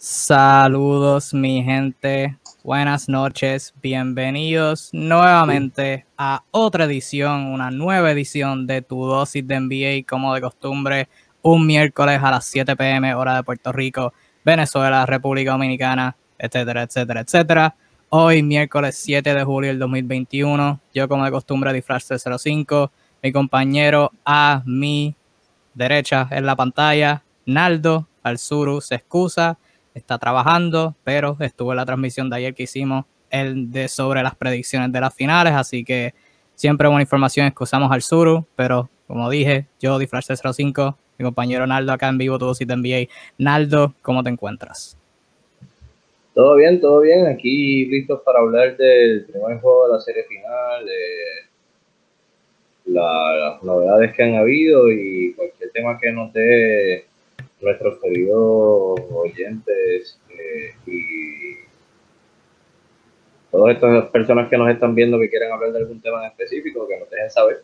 Saludos mi gente, buenas noches, bienvenidos nuevamente a otra edición, una nueva edición de tu dosis de NBA como de costumbre, un miércoles a las 7 pm hora de Puerto Rico, Venezuela, República Dominicana, etcétera, etcétera, etcétera. Hoy miércoles 7 de julio del 2021, yo como de costumbre disfraz 05, mi compañero a mi derecha en la pantalla, Naldo Alzuru se excusa está trabajando, pero estuvo en la transmisión de ayer que hicimos el de sobre las predicciones de las finales, así que siempre buena información, excusamos al Suru, pero como dije, yo Flash 05, mi compañero Naldo acá en vivo, todo si te NBA. Naldo, ¿cómo te encuentras? Todo bien, todo bien, aquí listos para hablar del primer juego de la serie final, de las novedades que han habido y cualquier tema que nos dé nuestros queridos oyentes eh, y todas estas personas que nos están viendo que quieren hablar de algún tema en específico, que nos dejen saber.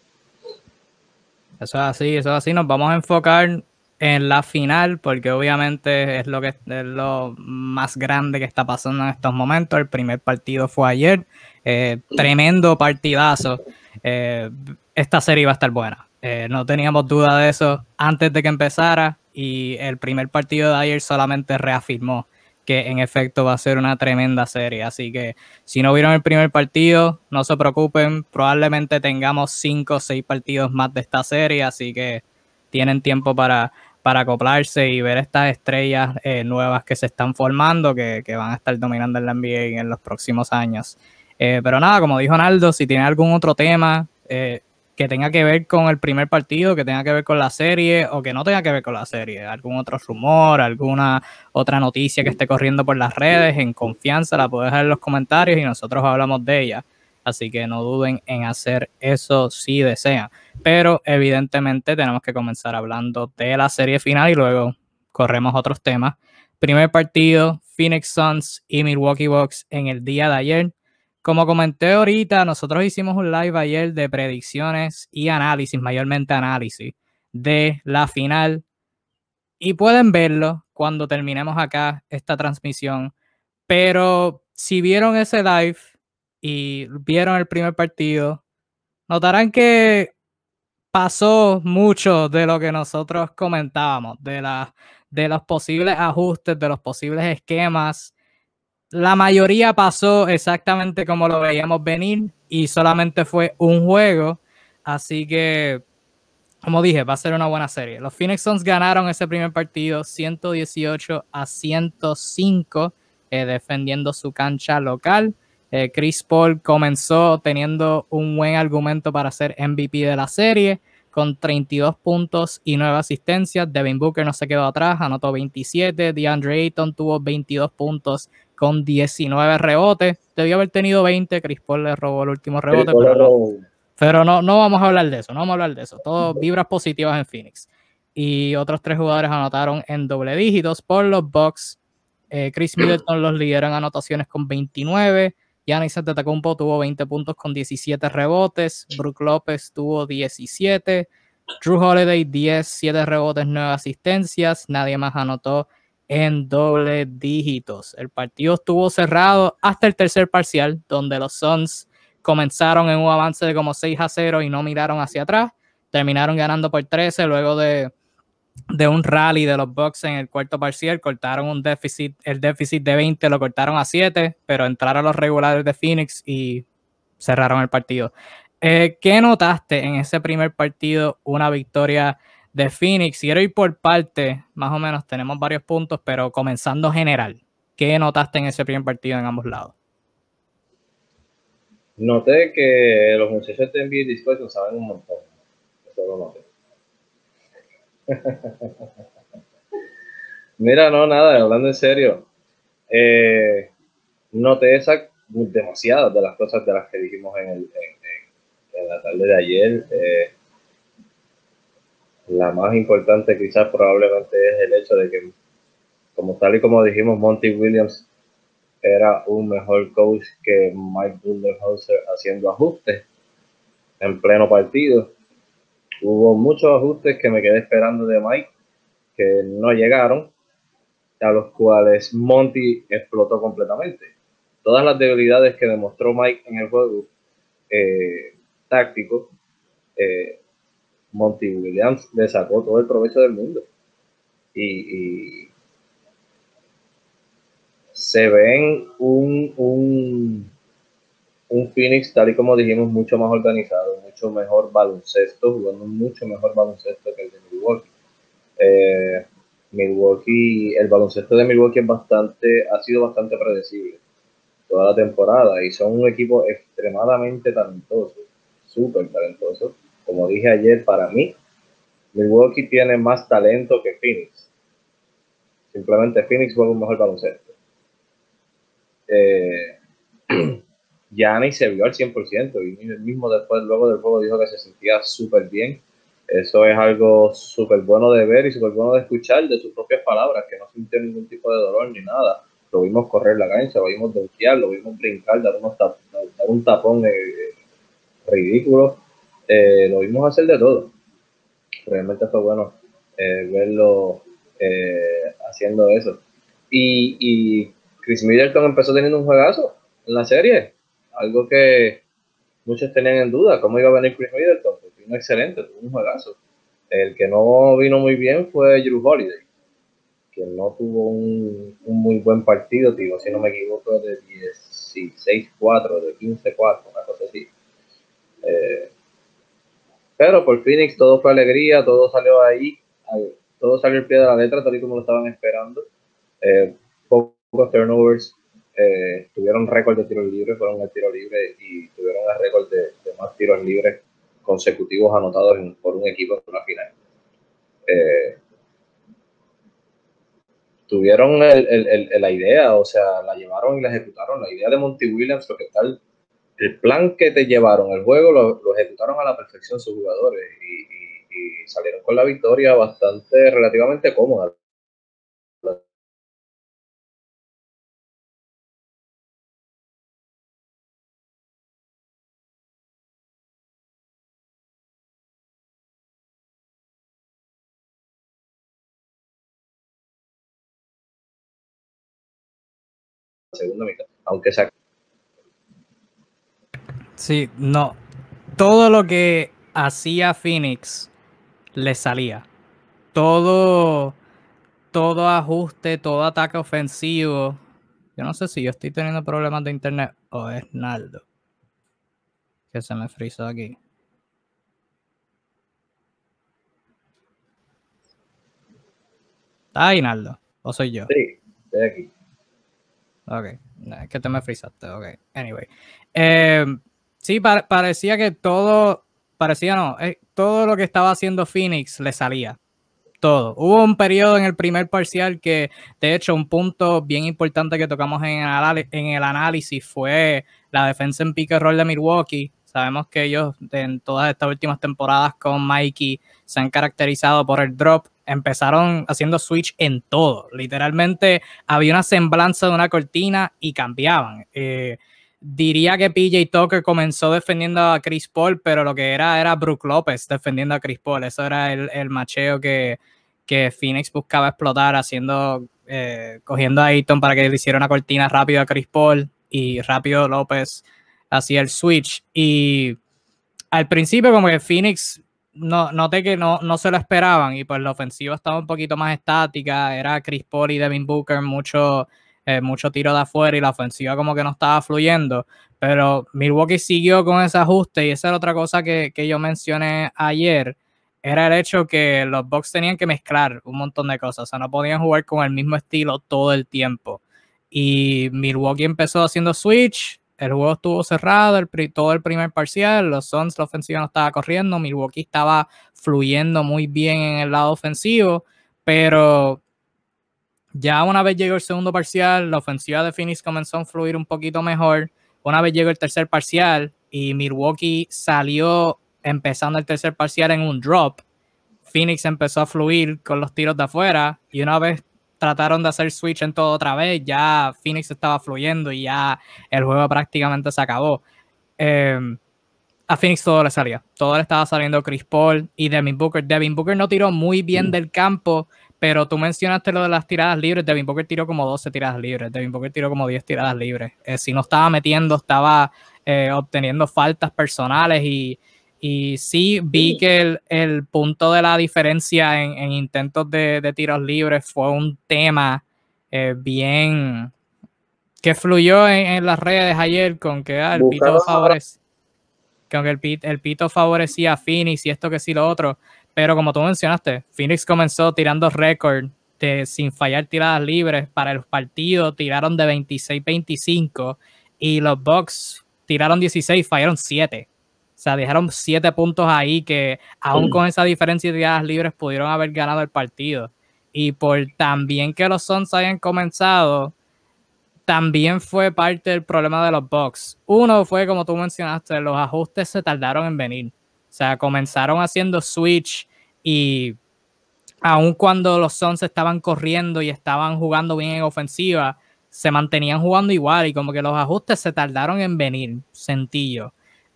Eso es así, eso es así. Nos vamos a enfocar en la final, porque obviamente es lo que es lo más grande que está pasando en estos momentos. El primer partido fue ayer, eh, tremendo partidazo. Eh, esta serie va a estar buena. no teníamos duda de eso antes de que empezara y el primer partido de ayer solamente reafirmó que en efecto va a ser una tremenda serie. Así que si no vieron el primer partido, no se preocupen, probablemente tengamos cinco o seis partidos más de esta serie, así que tienen tiempo para, para acoplarse y ver estas estrellas eh, nuevas que se están formando, que, van a estar dominando en la NBA en los próximos años. Eh, pero nada, como dijo Naldo, si tiene algún otro tema, eh, que tenga que ver con el primer partido, que tenga que ver con la serie o que no tenga que ver con la serie, algún otro rumor, alguna otra noticia que esté corriendo por las redes, en confianza la puedes dejar en los comentarios y nosotros hablamos de ella. Así que no duden en hacer eso si desean. Pero evidentemente tenemos que comenzar hablando de la serie final y luego corremos otros temas. Primer partido, Phoenix Suns y Milwaukee Bucks en el día de ayer. Como comenté ahorita, nosotros hicimos un live ayer de predicciones y análisis, mayormente análisis, de la final. Y pueden verlo cuando terminemos acá esta transmisión. Pero si vieron ese live y vieron el primer partido, notarán que pasó mucho de lo que nosotros comentábamos, de, de los posibles ajustes, de los posibles esquemas la mayoría pasó exactamente como lo veíamos venir y solamente fue un juego. Así que, como dije, va a ser una buena serie. Los Phoenix Suns ganaron ese primer partido 118 a 105, eh, defendiendo su cancha local. Eh, Chris Paul comenzó teniendo un buen argumento para ser MVP de la serie con 32 puntos y 9 asistencias. Devin Booker no se quedó atrás, anotó 27. DeAndre Ayton tuvo 22 puntos con 19 rebotes. Debió haber tenido 20. Chris Paul le robó el último rebote, pero, no, pero no, no vamos a hablar de eso. No vamos a hablar de eso. Todo vibras positivas en Phoenix. Y otros tres jugadores anotaron en doble dígitos por los Bucks. Eh, Chris Middleton los lideró en anotaciones con 29. Giannis Antetokounmpo tuvo 20 puntos con 17 rebotes. Brook López tuvo 17. Drew Holiday 10, 7 rebotes, 9 asistencias. Nadie más anotó en doble dígitos. El partido estuvo cerrado hasta el tercer parcial, donde los Suns comenzaron en un avance de como 6 a 0 y no miraron hacia atrás. Terminaron ganando por 13 luego de, un rally de los Bucks en el cuarto parcial. Cortaron un déficit, el déficit de 20 lo cortaron a 7, pero entraron los regulares de Phoenix y cerraron el partido. Eh, ¿Qué notaste en ese primer partido? Una victoria de Phoenix, quiero ir por parte, más o menos tenemos varios puntos, pero comenzando general, ¿qué notaste en ese primer partido en ambos lados? Noté que los muchachos de NBA dispuestos saben un montón. Eso lo noté. Mira, no, nada, hablando en serio. Eh, noté esa, demasiadas de las cosas de las que dijimos en, el, en, la tarde de ayer. Eh, la más importante quizás probablemente es el hecho de que, como tal y como dijimos, Monty Williams era un mejor coach que Mike Budenholzer haciendo ajustes en pleno partido. Hubo muchos ajustes que me quedé esperando de Mike que no llegaron. a los cuales Monty explotó completamente. Todas las debilidades que demostró Mike en el juego eh, táctico, eh, Monty Williams le sacó todo el provecho del mundo. Y, se ven un, un, un, Phoenix, tal y como dijimos, mucho más organizado, mucho mejor baloncesto, jugando mucho mejor baloncesto que el de Milwaukee. Eh, Milwaukee, el baloncesto de Milwaukee es bastante, ha sido bastante predecible toda la temporada y son un equipo extremadamente talentoso, súper talentoso. Como dije ayer, para mí, Milwaukee tiene más talento que Phoenix. Simplemente Phoenix juega un mejor baloncesto. Eh, se vio al 100% y él mismo después, luego del juego, dijo que se sentía súper bien eso es algo súper bueno de ver y súper bueno de escuchar de sus propias palabras, que no sintió ningún tipo de dolor ni nada. Lo vimos correr la cancha, lo vimos donkear, lo vimos brincar, dar, dar un tapón eh, ridículo. Eh, lo vimos hacer de todo. Realmente fue bueno eh, verlo haciendo eso. Y, y Chris Middleton empezó teniendo un juegazo en la serie. Algo que muchos tenían en duda, cómo iba a venir Chris Middleton un excelente, tuvo un juegazo. El que no vino muy bien fue Drew Holiday, que no tuvo un, muy buen partido, digo, si no me equivoco, de 16-4, de 15-4, una cosa así. Eh, pero por Phoenix todo fue alegría, todo salió ahí, todo salió al pie de la letra, tal y como lo estaban esperando. Eh, pocos turnovers, eh, tuvieron récord de tiros libres, fueron el tiro libre y tuvieron el récord de, de más tiros libres consecutivos anotados por un equipo en una final. Eh, tuvieron la idea, o sea, la llevaron y la ejecutaron. La idea de Monty Williams, lo que tal, el plan que te llevaron, el juego, lo, ejecutaron a la perfección sus jugadores y, salieron con la victoria bastante, relativamente cómoda. segunda mitad, aunque sea. Sí, no. Todo lo que hacía Phoenix le salía. Todo, todo ajuste, todo ataque ofensivo. Yo no sé si yo estoy teniendo problemas de internet o es Naldo. Que se me frizó aquí. ¿Está ahí, Naldo? ¿O soy yo? Sí, estoy aquí. Ok, es que te me frisaste, ok. Anyway. Em, sí, parecía que todo, parecía no, eh, todo lo que estaba haciendo Phoenix le salía. Todo. Hubo un periodo en el primer parcial que, de hecho, un punto bien importante que tocamos en el, análisis fue la defensa en pick and roll de Milwaukee. Sabemos que ellos en todas estas últimas temporadas con Mikey se han caracterizado por el drop empezaron haciendo switch en todo. Literalmente había una semblanza de una cortina y cambiaban. Eh, diría que PJ Tucker comenzó defendiendo a Chris Paul, pero lo que era era Brook López defendiendo a Chris Paul. Eso era el, macheo que, que, Phoenix buscaba explotar, haciendo, eh, cogiendo a Ayton para que le hiciera una cortina rápido a Chris Paul y rápido López hacía el switch. Y al principio como que Phoenix no, noté que no, no se lo esperaban y pues la ofensiva estaba un poquito más estática, era Chris Paul y Devin Booker mucho, eh, mucho tiro de afuera y la ofensiva como que no estaba fluyendo, pero Milwaukee siguió con ese ajuste y esa era otra cosa que, que yo mencioné ayer, era el hecho que los Bucks tenían que mezclar un montón de cosas, o sea, no podían jugar con el mismo estilo todo el tiempo. Y Milwaukee empezó haciendo switch, el juego estuvo cerrado el, todo el primer parcial, los Suns la ofensiva no estaba corriendo, Milwaukee estaba fluyendo muy bien en el lado ofensivo, pero ya una vez llegó el segundo parcial, la ofensiva de Phoenix comenzó a fluir un poquito mejor. Una vez llegó el tercer parcial y Milwaukee salió empezando el tercer parcial en un drop, Phoenix empezó a fluir con los tiros de afuera y una vez trataron de hacer switch en todo otra vez, ya Phoenix estaba fluyendo y ya el juego prácticamente se acabó. Em, a Phoenix todo le salía, todo le estaba saliendo Chris Paul y Devin Booker. Devin Booker no tiró muy bien del campo, pero tú mencionaste lo de las tiradas libres. Devin Booker tiró como 12 tiradas libres. Devin Booker tiró como 10 tiradas libres. Eh, si no estaba metiendo, estaba eh, obteniendo faltas personales y, y sí vi que el, punto de la diferencia en, intentos de, tiros libres fue un tema eh, bien que fluyó en, las redes ayer con que ah, el pito favorecía con el, el pito favorecía a Phoenix y esto que sí lo otro. Pero como tú mencionaste, Phoenix comenzó tirando récord de sin fallar tiradas libres para el partido, tiraron de 26-25 y los Bucks tiraron 16, fallaron 7. O sea, dejaron siete puntos ahí que aún con esa diferencia de tiradas libres pudieron haber ganado el partido. Y por también que los Suns hayan comenzado, también fue parte del problema de los Bucks. Uno fue, como tú mencionaste, los ajustes se tardaron en venir. O sea, comenzaron haciendo switch y aun cuando los Suns estaban corriendo y estaban jugando bien en ofensiva, se mantenían jugando igual y como que los ajustes se tardaron en venir, sencillo.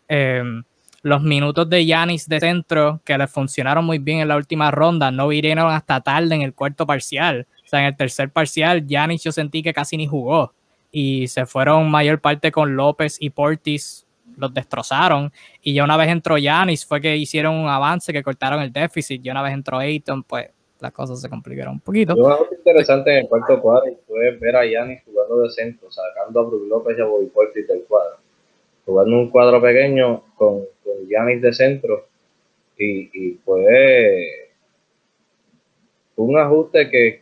Em, los minutos de Yanis de centro que le funcionaron muy bien en la última ronda no vinieron hasta tarde en el cuarto parcial. O sea, en el tercer parcial, Yanis yo sentí que casi ni jugó y se fueron mayor parte con López y Portis, los destrozaron. Y ya una vez entró Yanis, fue que hicieron un avance, que cortaron el déficit. Y una vez entró Ayton, pues las cosas se complicaron un poquito. Lo más interesante en el cuarto cuadro fue ver a Yanis jugando de centro, sacando a Brook López y a Bobby Portis del cuadro jugando un cuadro pequeño con, con Giannis de centro y, y fue un ajuste que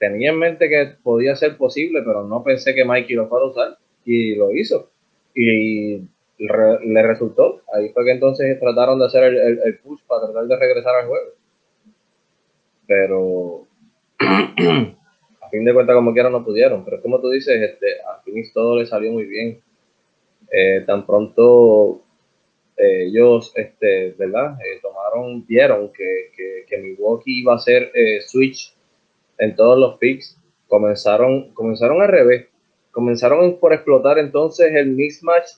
tenía en mente que podía ser posible, pero no pensé que Mikey lo fuera a usar y lo hizo. Y le resultó. Ahí fue que entonces trataron de hacer el, el, push para tratar de regresar al juego. Pero a fin de cuentas, como quiera, no pudieron. Pero como tú dices, este, a Phoenix todo le salió muy bien. Eh, tan pronto eh, ellos, este, ¿verdad? Eh, tomaron, vieron que, que, que, Milwaukee iba a hacer switch en todos los picks, comenzaron, comenzaron al revés. Comenzaron por explotar entonces el mismatch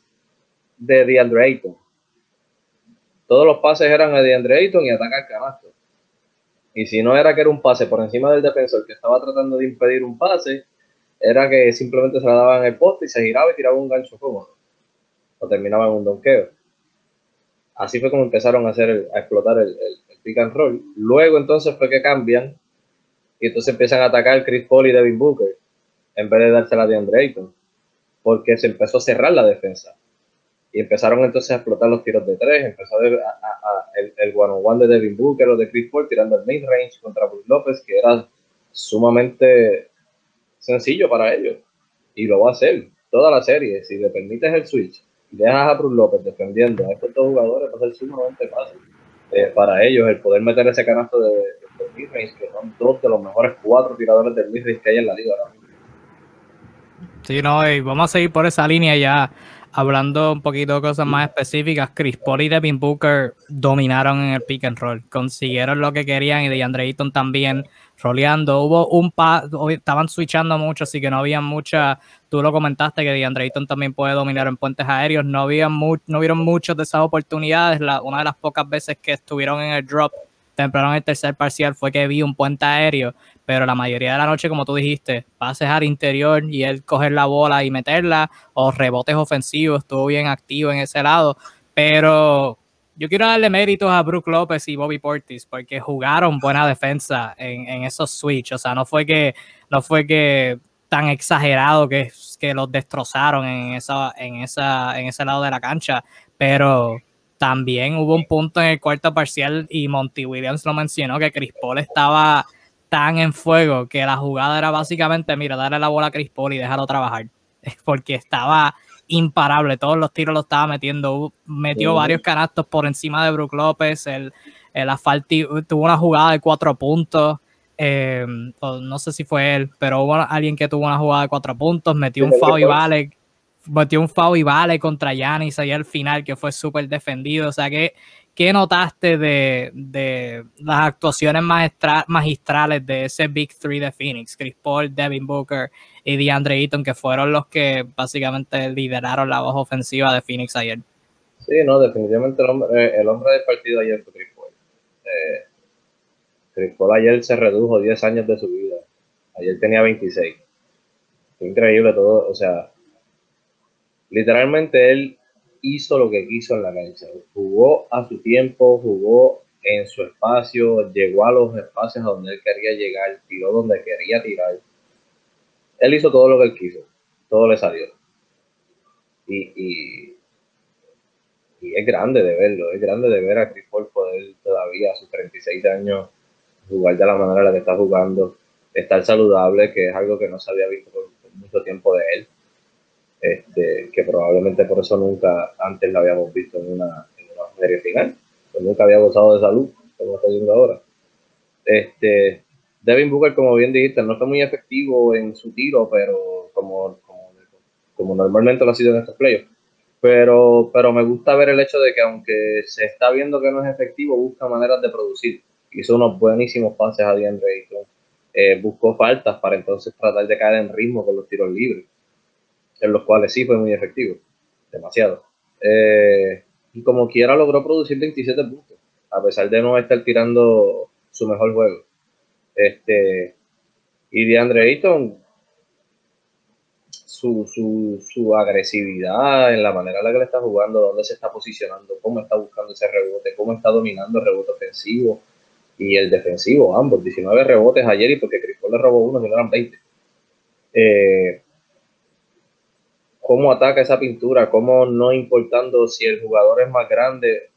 de DeAndre Ayton. Todos los pases eran a DeAndre Ayton y ataca al canasto. Y si no era que era un pase por encima del defensor que estaba tratando de impedir un pase, era que simplemente se la daban el poste y se giraba y tiraba un gancho cómodo o terminaba en un donqueo. Así fue como empezaron a hacer a explotar el, el, pick and roll. Luego entonces fue que cambian y entonces empiezan a atacar Chris Paul y Devin Booker en vez de dársela de Andre porque se empezó a cerrar la defensa. Y empezaron entonces a explotar los tiros de tres, empezó a, el, el one on one de Devin Booker o de Chris Paul tirando el mid range contra Bruce López, que era sumamente sencillo para ellos. Y lo va a hacer toda la serie. Si le permites el switch dejas a Bruce López defendiendo a estos dos jugadores, va a ser sumamente fácil eh, para ellos el poder meter ese canasto de, de, que son dos de los mejores cuatro tiradores del midrange que hay en la liga ahora mismo. Sí, no, y vamos a seguir por esa línea ya. Hablando un poquito de cosas más específicas, Chris Paul y Devin Booker dominaron en el pick and roll, consiguieron lo que querían y DeAndre Ayton también roleando. Hubo un pa estaban switchando mucho, así que no había mucha. Tú lo comentaste que DeAndre Ayton también puede dominar en puentes aéreos. No había no vieron muchas de esas oportunidades. La, una de las pocas veces que estuvieron en el drop temprano en el tercer parcial fue que vi un puente aéreo, pero la mayoría de la noche, como tú dijiste, pases al interior y él coger la bola y meterla, o rebotes ofensivos, estuvo bien activo en ese lado, pero yo quiero darle méritos a Brook López y Bobby Portis porque jugaron buena defensa en, esos switch. O sea, no fue que, no fue que tan exagerado que, que los destrozaron en, esa, en, esa, en ese lado de la cancha, pero también hubo un punto en el cuarto parcial y Monty Williams lo mencionó que Chris Paul estaba tan en fuego que la jugada era básicamente, mira, darle la bola a Chris Paul y dejarlo trabajar, porque estaba imparable, todos los tiros lo estaba metiendo, metió varios canastos por encima de Brook López, el, el asfalti, tuvo una jugada de cuatro puntos, eh, no sé si fue él, pero hubo alguien que tuvo una jugada de cuatro puntos, metió un foul y vale, metió un foul y vale contra Yanis ahí al final, que fue súper defendido, o sea que ¿Qué notaste de, de las actuaciones magistrales de ese Big Three de Phoenix? Chris Paul, Devin Booker y DeAndre Ayton, que fueron los que básicamente lideraron la voz ofensiva de Phoenix ayer. Sí, no, definitivamente el hombre, eh, del partido ayer fue Chris Paul. Eh, Chris Paul ayer se redujo 10 años de su vida. Ayer tenía 26. Increíble todo, o sea, literalmente él hizo lo que quiso en la cancha. Jugó a su tiempo, jugó en su espacio, llegó a los espacios a donde él quería llegar, tiró donde quería tirar. Él hizo todo lo que él quiso, todo le salió. Y, y, es grande de verlo, es grande de ver a Chris Paul poder todavía a sus 36 años jugar de la manera en la que está jugando, estar saludable, que es algo que no se había visto por mucho tiempo de él este, que probablemente por eso nunca antes la habíamos visto en una, en una serie final, pues nunca había gozado de salud, como está viendo ahora. Este, Devin Booker, como bien dijiste, no fue muy efectivo en su tiro, pero como, como, normalmente lo ha sido en estos playoffs. Pero, pero me gusta ver el hecho de que aunque se está viendo que no es efectivo, busca maneras de producir. Hizo unos buenísimos pases a DeAndre. Eh, buscó faltas para entonces tratar de caer en ritmo con los tiros libres en los cuales sí fue muy efectivo, demasiado. Eh, y como quiera logró producir 27 puntos, a pesar de no estar tirando su mejor juego. Este, y DeAndre Ayton, su, su, su, agresividad en la manera en la que le está jugando, dónde se está posicionando, cómo está buscando ese rebote, cómo está dominando el rebote ofensivo y el defensivo, ambos. 19 rebotes ayer y porque Chris le robó uno, si no eran 20. Eh, cómo ataca esa pintura, cómo no importando si el jugador es más grande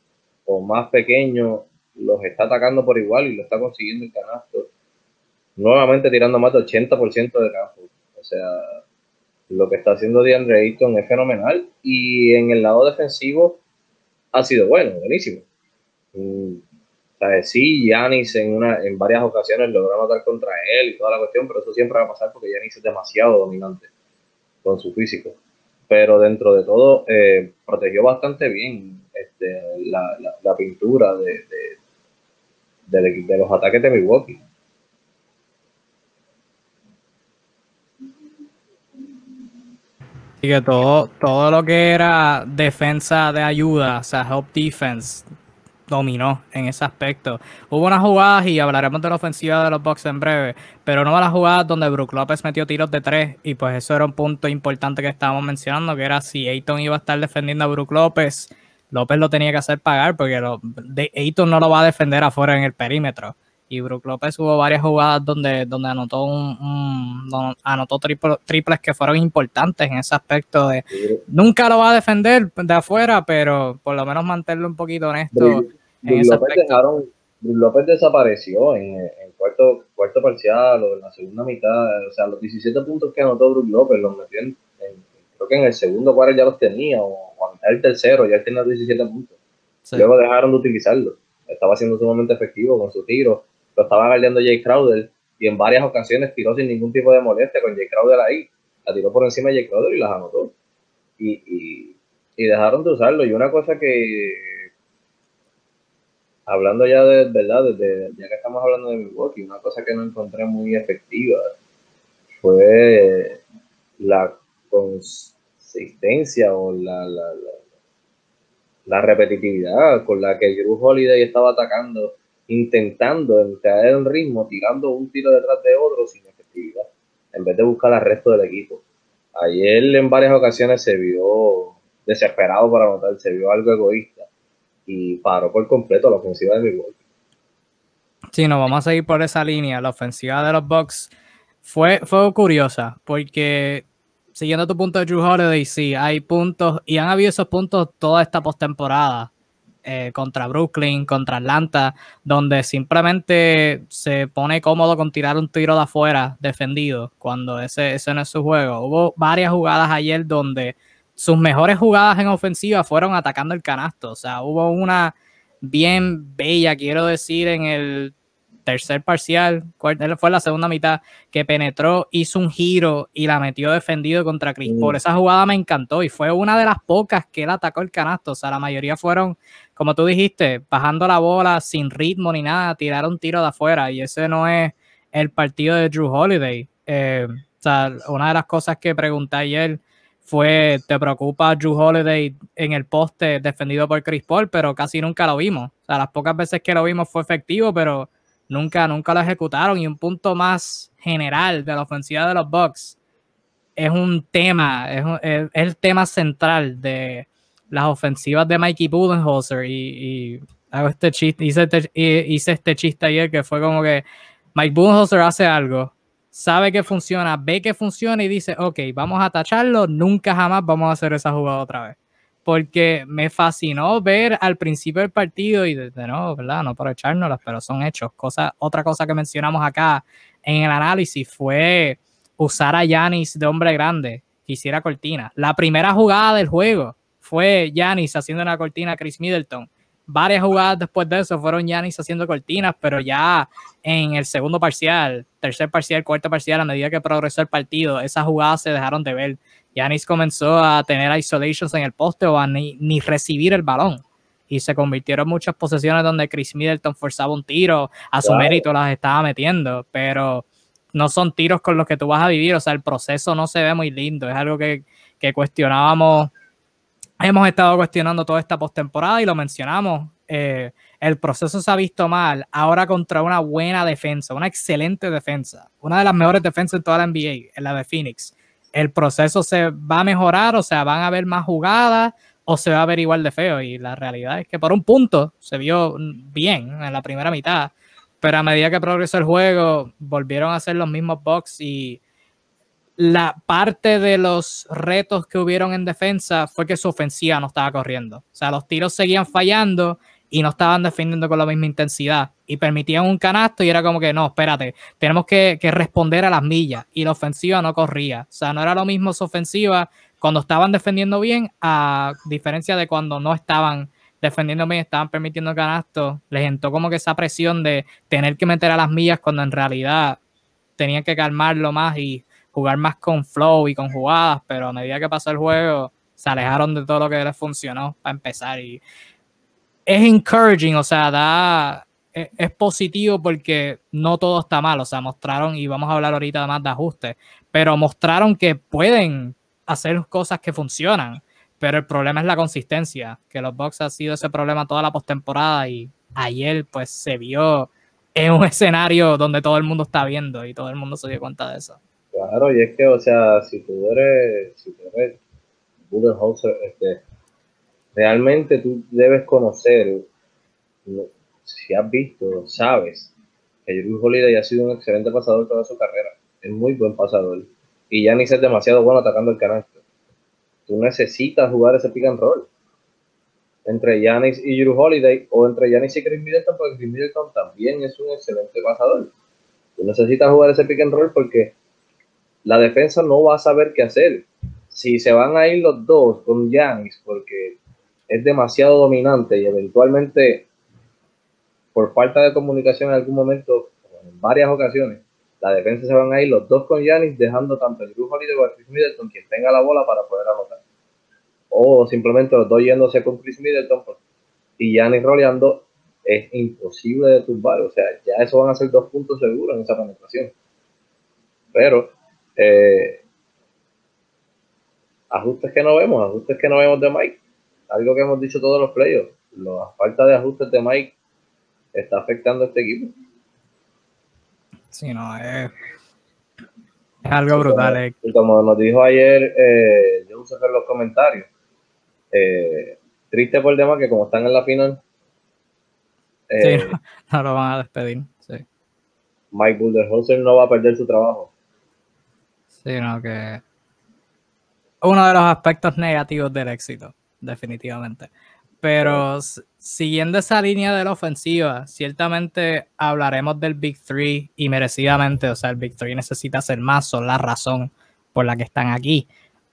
o más pequeño, los está atacando por igual y lo está consiguiendo el canasto. Nuevamente tirando más del 80% de campo. O sea, lo que está haciendo DeAndre Ayton es fenomenal y en el lado defensivo ha sido bueno, buenísimo. Mm, sí, Yanis en, en varias ocasiones logró anotar contra él y toda la cuestión, pero eso siempre va a pasar porque Yanis es demasiado dominante con su físico pero dentro de todo eh, protegió bastante bien este, la, pintura de, los ataques de Milwaukee. Y que todo, todo lo que era defensa de ayuda, o sea, help defense, dominó en ese aspecto. Hubo unas jugadas y hablaremos de la ofensiva de los Bucks en breve, pero no de las jugadas donde Brook López metió tiros de tres y pues eso era un punto importante que estábamos mencionando, que era si Ayton iba a estar defendiendo a Brook López, López lo tenía que hacer pagar porque lo, de, Ayton no lo va a defender afuera en el perímetro. Y Brook López hubo varias jugadas donde, donde anotó un, anotó triples que fueron importantes en ese aspecto de nunca lo va a defender de afuera, pero por lo menos mantenerlo un poquito honesto. López, desapareció en, en, cuarto, cuarto parcial o en la segunda mitad. O sea, los 17 puntos que anotó Brook López los metió en, creo que en el segundo cuarto ya los tenía, o, en el tercero ya tenía 17 puntos. Luego dejaron de utilizarlo. Estaba siendo sumamente efectivo con su tiro. Lo estaba guardiando Jay Crowder y en varias ocasiones tiró sin ningún tipo de molestia con Jay Crowder ahí. La tiró por encima de Jay Crowder y las anotó. Y, y, y dejaron de usarlo. Y una cosa que hablando ya de verdad, desde, ya que estamos hablando de Milwaukee, una cosa que no encontré muy efectiva fue la consistencia o la, la, la, repetitividad con la que Drew Holiday estaba atacando, intentando caer en ritmo, tirando un tiro detrás de otro sin efectividad, en vez de buscar al resto del equipo. Ayer en varias ocasiones se vio desesperado para anotar, se vio algo egoísta y paró por completo la ofensiva de Milwaukee. Sí, nos vamos a seguir por esa línea. La ofensiva de los Bucks fue, fue curiosa porque siguiendo tu punto de Drew Holiday, sí, hay puntos y han habido esos puntos toda esta postemporada eh, contra Brooklyn, contra Atlanta, donde simplemente se pone cómodo con tirar un tiro de afuera defendido cuando ese, ese no es su juego. Hubo varias jugadas ayer donde sus mejores jugadas en ofensiva fueron atacando el canasto. O sea, hubo una bien bella, quiero decir, en el tercer parcial, fue la segunda mitad, que penetró, hizo un giro y la metió defendido contra Chris Por Esa jugada me encantó y fue una de las pocas que él atacó el canasto. O sea, la mayoría fueron, como tú dijiste, bajando la bola sin ritmo ni nada, tirar un tiro de afuera. Y ese no es el partido de Drew Holiday. Eh, o sea, una de las cosas que pregunté ayer fue, te preocupa Drew Holiday en el poste defendido por Chris Paul, pero casi nunca lo vimos. O sea, las pocas veces que lo vimos fue efectivo, pero nunca, nunca lo ejecutaron. Y un punto más general de la ofensiva de los Bucks es un tema, es, el tema central de las ofensivas de Mikey Budenholzer. Y, hago este chiste, hice este, hice este chiste ayer que fue como que Mike Budenholzer hace algo, sabe que funciona, ve que funciona y dice, ok, vamos a tacharlo, nunca jamás vamos a hacer esa jugada otra vez. Porque me fascinó ver al principio del partido y de, nuevo, ¿verdad? No por echárnoslas, pero son hechos. Cosa, otra cosa que mencionamos acá en el análisis fue usar a Yanis de hombre grande, que hiciera cortina. La primera jugada del juego fue Yanis haciendo una cortina a Chris Middleton varias jugadas después de eso fueron Yanis haciendo cortinas, pero ya en el segundo parcial, tercer parcial, cuarto parcial, a medida que progresó el partido, esas jugadas se dejaron de ver. Yanis comenzó a tener isolations en el poste o a ni, ni recibir el balón. Y se convirtieron en muchas posesiones donde Chris Middleton forzaba un tiro, a su mérito las estaba metiendo, pero no son tiros con los que tú vas a vivir, o sea, el proceso no se ve muy lindo, es algo que, que cuestionábamos hemos estado cuestionando toda esta postemporada y lo mencionamos. Eh, el proceso se ha visto mal ahora contra una buena defensa, una excelente defensa, una de las mejores defensas en toda la NBA, en la de Phoenix. El proceso se va a mejorar, o sea, van a haber más jugadas o se va a ver igual de feo. Y la realidad es que por un punto se vio bien en la primera mitad, pero a medida que progresó el juego, volvieron a ser los mismos box y la parte de los retos que hubieron en defensa fue que su ofensiva no estaba corriendo. O sea, los tiros seguían fallando y no estaban defendiendo con la misma intensidad. Y permitían un canasto y era como que no, espérate, tenemos que, responder a las millas. Y la ofensiva no corría. O sea, no era lo mismo su ofensiva cuando estaban defendiendo bien, a diferencia de cuando no estaban defendiendo bien, estaban permitiendo canasto. Les entró como que esa presión de tener que meter a las millas cuando en realidad tenían que calmarlo más y jugar más con flow y con jugadas, pero a medida que pasó el juego, se alejaron de todo lo que les funcionó para empezar. Y es encouraging, o sea, da, es, es, positivo porque no todo está mal, o sea, mostraron, y vamos a hablar ahorita más de ajustes, pero mostraron que pueden hacer cosas que funcionan, pero el problema es la consistencia, que los Bucks ha sido ese problema toda la postemporada y ayer pues se vio en un escenario donde todo el mundo está viendo y todo el mundo se dio cuenta de eso. Claro, y es que, o sea, si tú eres, si tú eres este, realmente tú debes conocer, si has visto, sabes, que Drew Holiday ha sido un excelente pasador toda su carrera. Es muy buen pasador. Y ya es demasiado bueno atacando el canasto. Tú necesitas jugar ese pick and roll entre Yanis y Drew Holiday o entre Yanis y Chris Middleton, porque Chris Middleton también es un excelente pasador. Tú necesitas jugar ese pick and roll porque la defensa no va a saber qué hacer. Si se van a ir los dos con Giannis porque es demasiado dominante y eventualmente por falta de comunicación en algún momento, en varias ocasiones, la defensa se van a ir los dos con Giannis dejando tanto el grupo Holiday como Chris Middleton quien tenga la bola para poder anotar. O simplemente los dos yéndose con Chris Middleton y Giannis roleando es imposible de tumbar. O sea, ya eso van a ser dos puntos seguros en esa penetración. Pero eh, ajustes que no vemos, ajustes que no vemos de Mike. Algo que hemos dicho todos los players. La falta de ajustes de Mike está afectando a este equipo. Sí, no, es, algo brutal. Eh. Como, nos dijo ayer eh, yo usé en los comentarios, eh, triste por el tema que como están en la final, sí, no, lo van a despedir. Sí. Mike Bulderhauser no va a perder su trabajo. Sino que uno de los aspectos negativos del éxito, definitivamente. Pero siguiendo esa línea de la ofensiva, ciertamente hablaremos del Big Three y merecidamente, o sea, el Big Three necesita hacer más, son la razón por la que están aquí.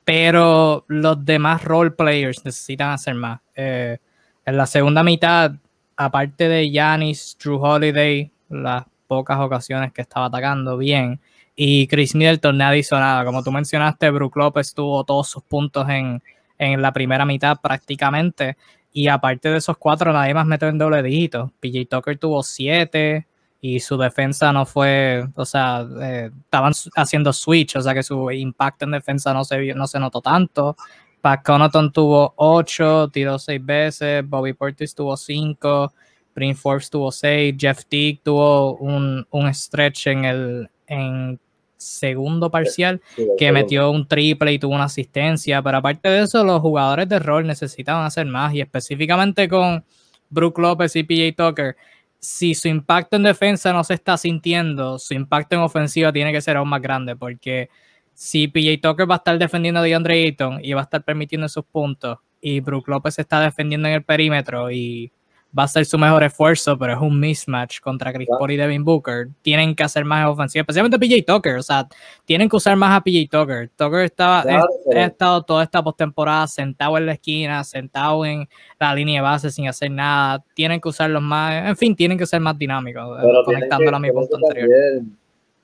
Pero los demás role players necesitan hacer más. Eh, en la segunda mitad, aparte de Yanis, Drew Holiday, las pocas ocasiones que estaba atacando bien, y Chris Middleton nadie hizo nada. Como tú mencionaste, Brook López tuvo todos sus puntos en, la primera mitad prácticamente. Y aparte de esos cuatro, nadie más metió en doble dígito. PJ Tucker tuvo siete y su defensa no fue, o sea, eh, estaban haciendo switch, o sea que su impacto en defensa no se, no se notó tanto. Pat Connaughton tuvo ocho, tiró seis veces, Bobby Portis tuvo cinco. Prince Forbes tuvo 6, Jeff Teague tuvo un, un stretch en el en segundo parcial que metió un triple y tuvo una asistencia, pero aparte de eso los jugadores de rol necesitaban hacer más y específicamente con Brook López y PJ Tucker, si su impacto en defensa no se está sintiendo, su impacto en ofensiva tiene que ser aún más grande porque si PJ Tucker va a estar defendiendo a DeAndre Ayton y va a estar permitiendo sus puntos y Brook López está defendiendo en el perímetro y va a ser su mejor esfuerzo, pero es un mismatch contra Chris Paul y Devin Booker. Tienen que hacer más ofensiva, especialmente PJ Tucker. O sea, tienen que usar más a PJ Tucker. Tucker estaba, ha, estado toda esta postemporada sentado en la esquina, sentado en la línea de base sin hacer nada. Tienen que usarlos más. En fin, tienen que ser más dinámicos. Eh, conectándolo a mi punto anterior.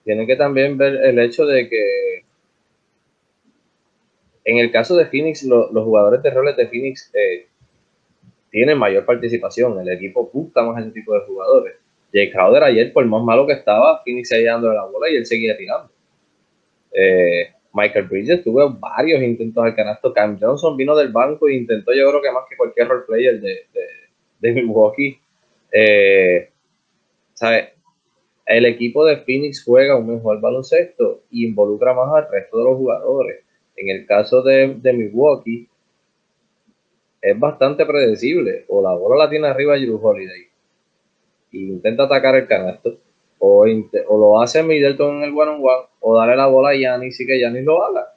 tienen que también ver el hecho de que en el caso de Phoenix, los jugadores de roles de Phoenix eh, tienen mayor participación. El equipo busca más ese tipo de jugadores. Jay Crowder ayer, por más malo que estaba, Phoenix seguía dándole la bola y él seguía tirando. Eh, Michael Bridges tuvo varios intentos al canasto. Cam Johnson vino del banco e intentó, yo creo que más que cualquier role player de, de, Milwaukee. Eh, el equipo de Phoenix juega un mejor baloncesto y involucra más al resto de los jugadores. En el caso de, de Milwaukee, es bastante predecible. O la bola la tiene arriba Drew Holiday y intenta atacar el canasto, o, o lo hace Middleton en el one on one, o darle la bola a Yanis y que Yanis lo haga.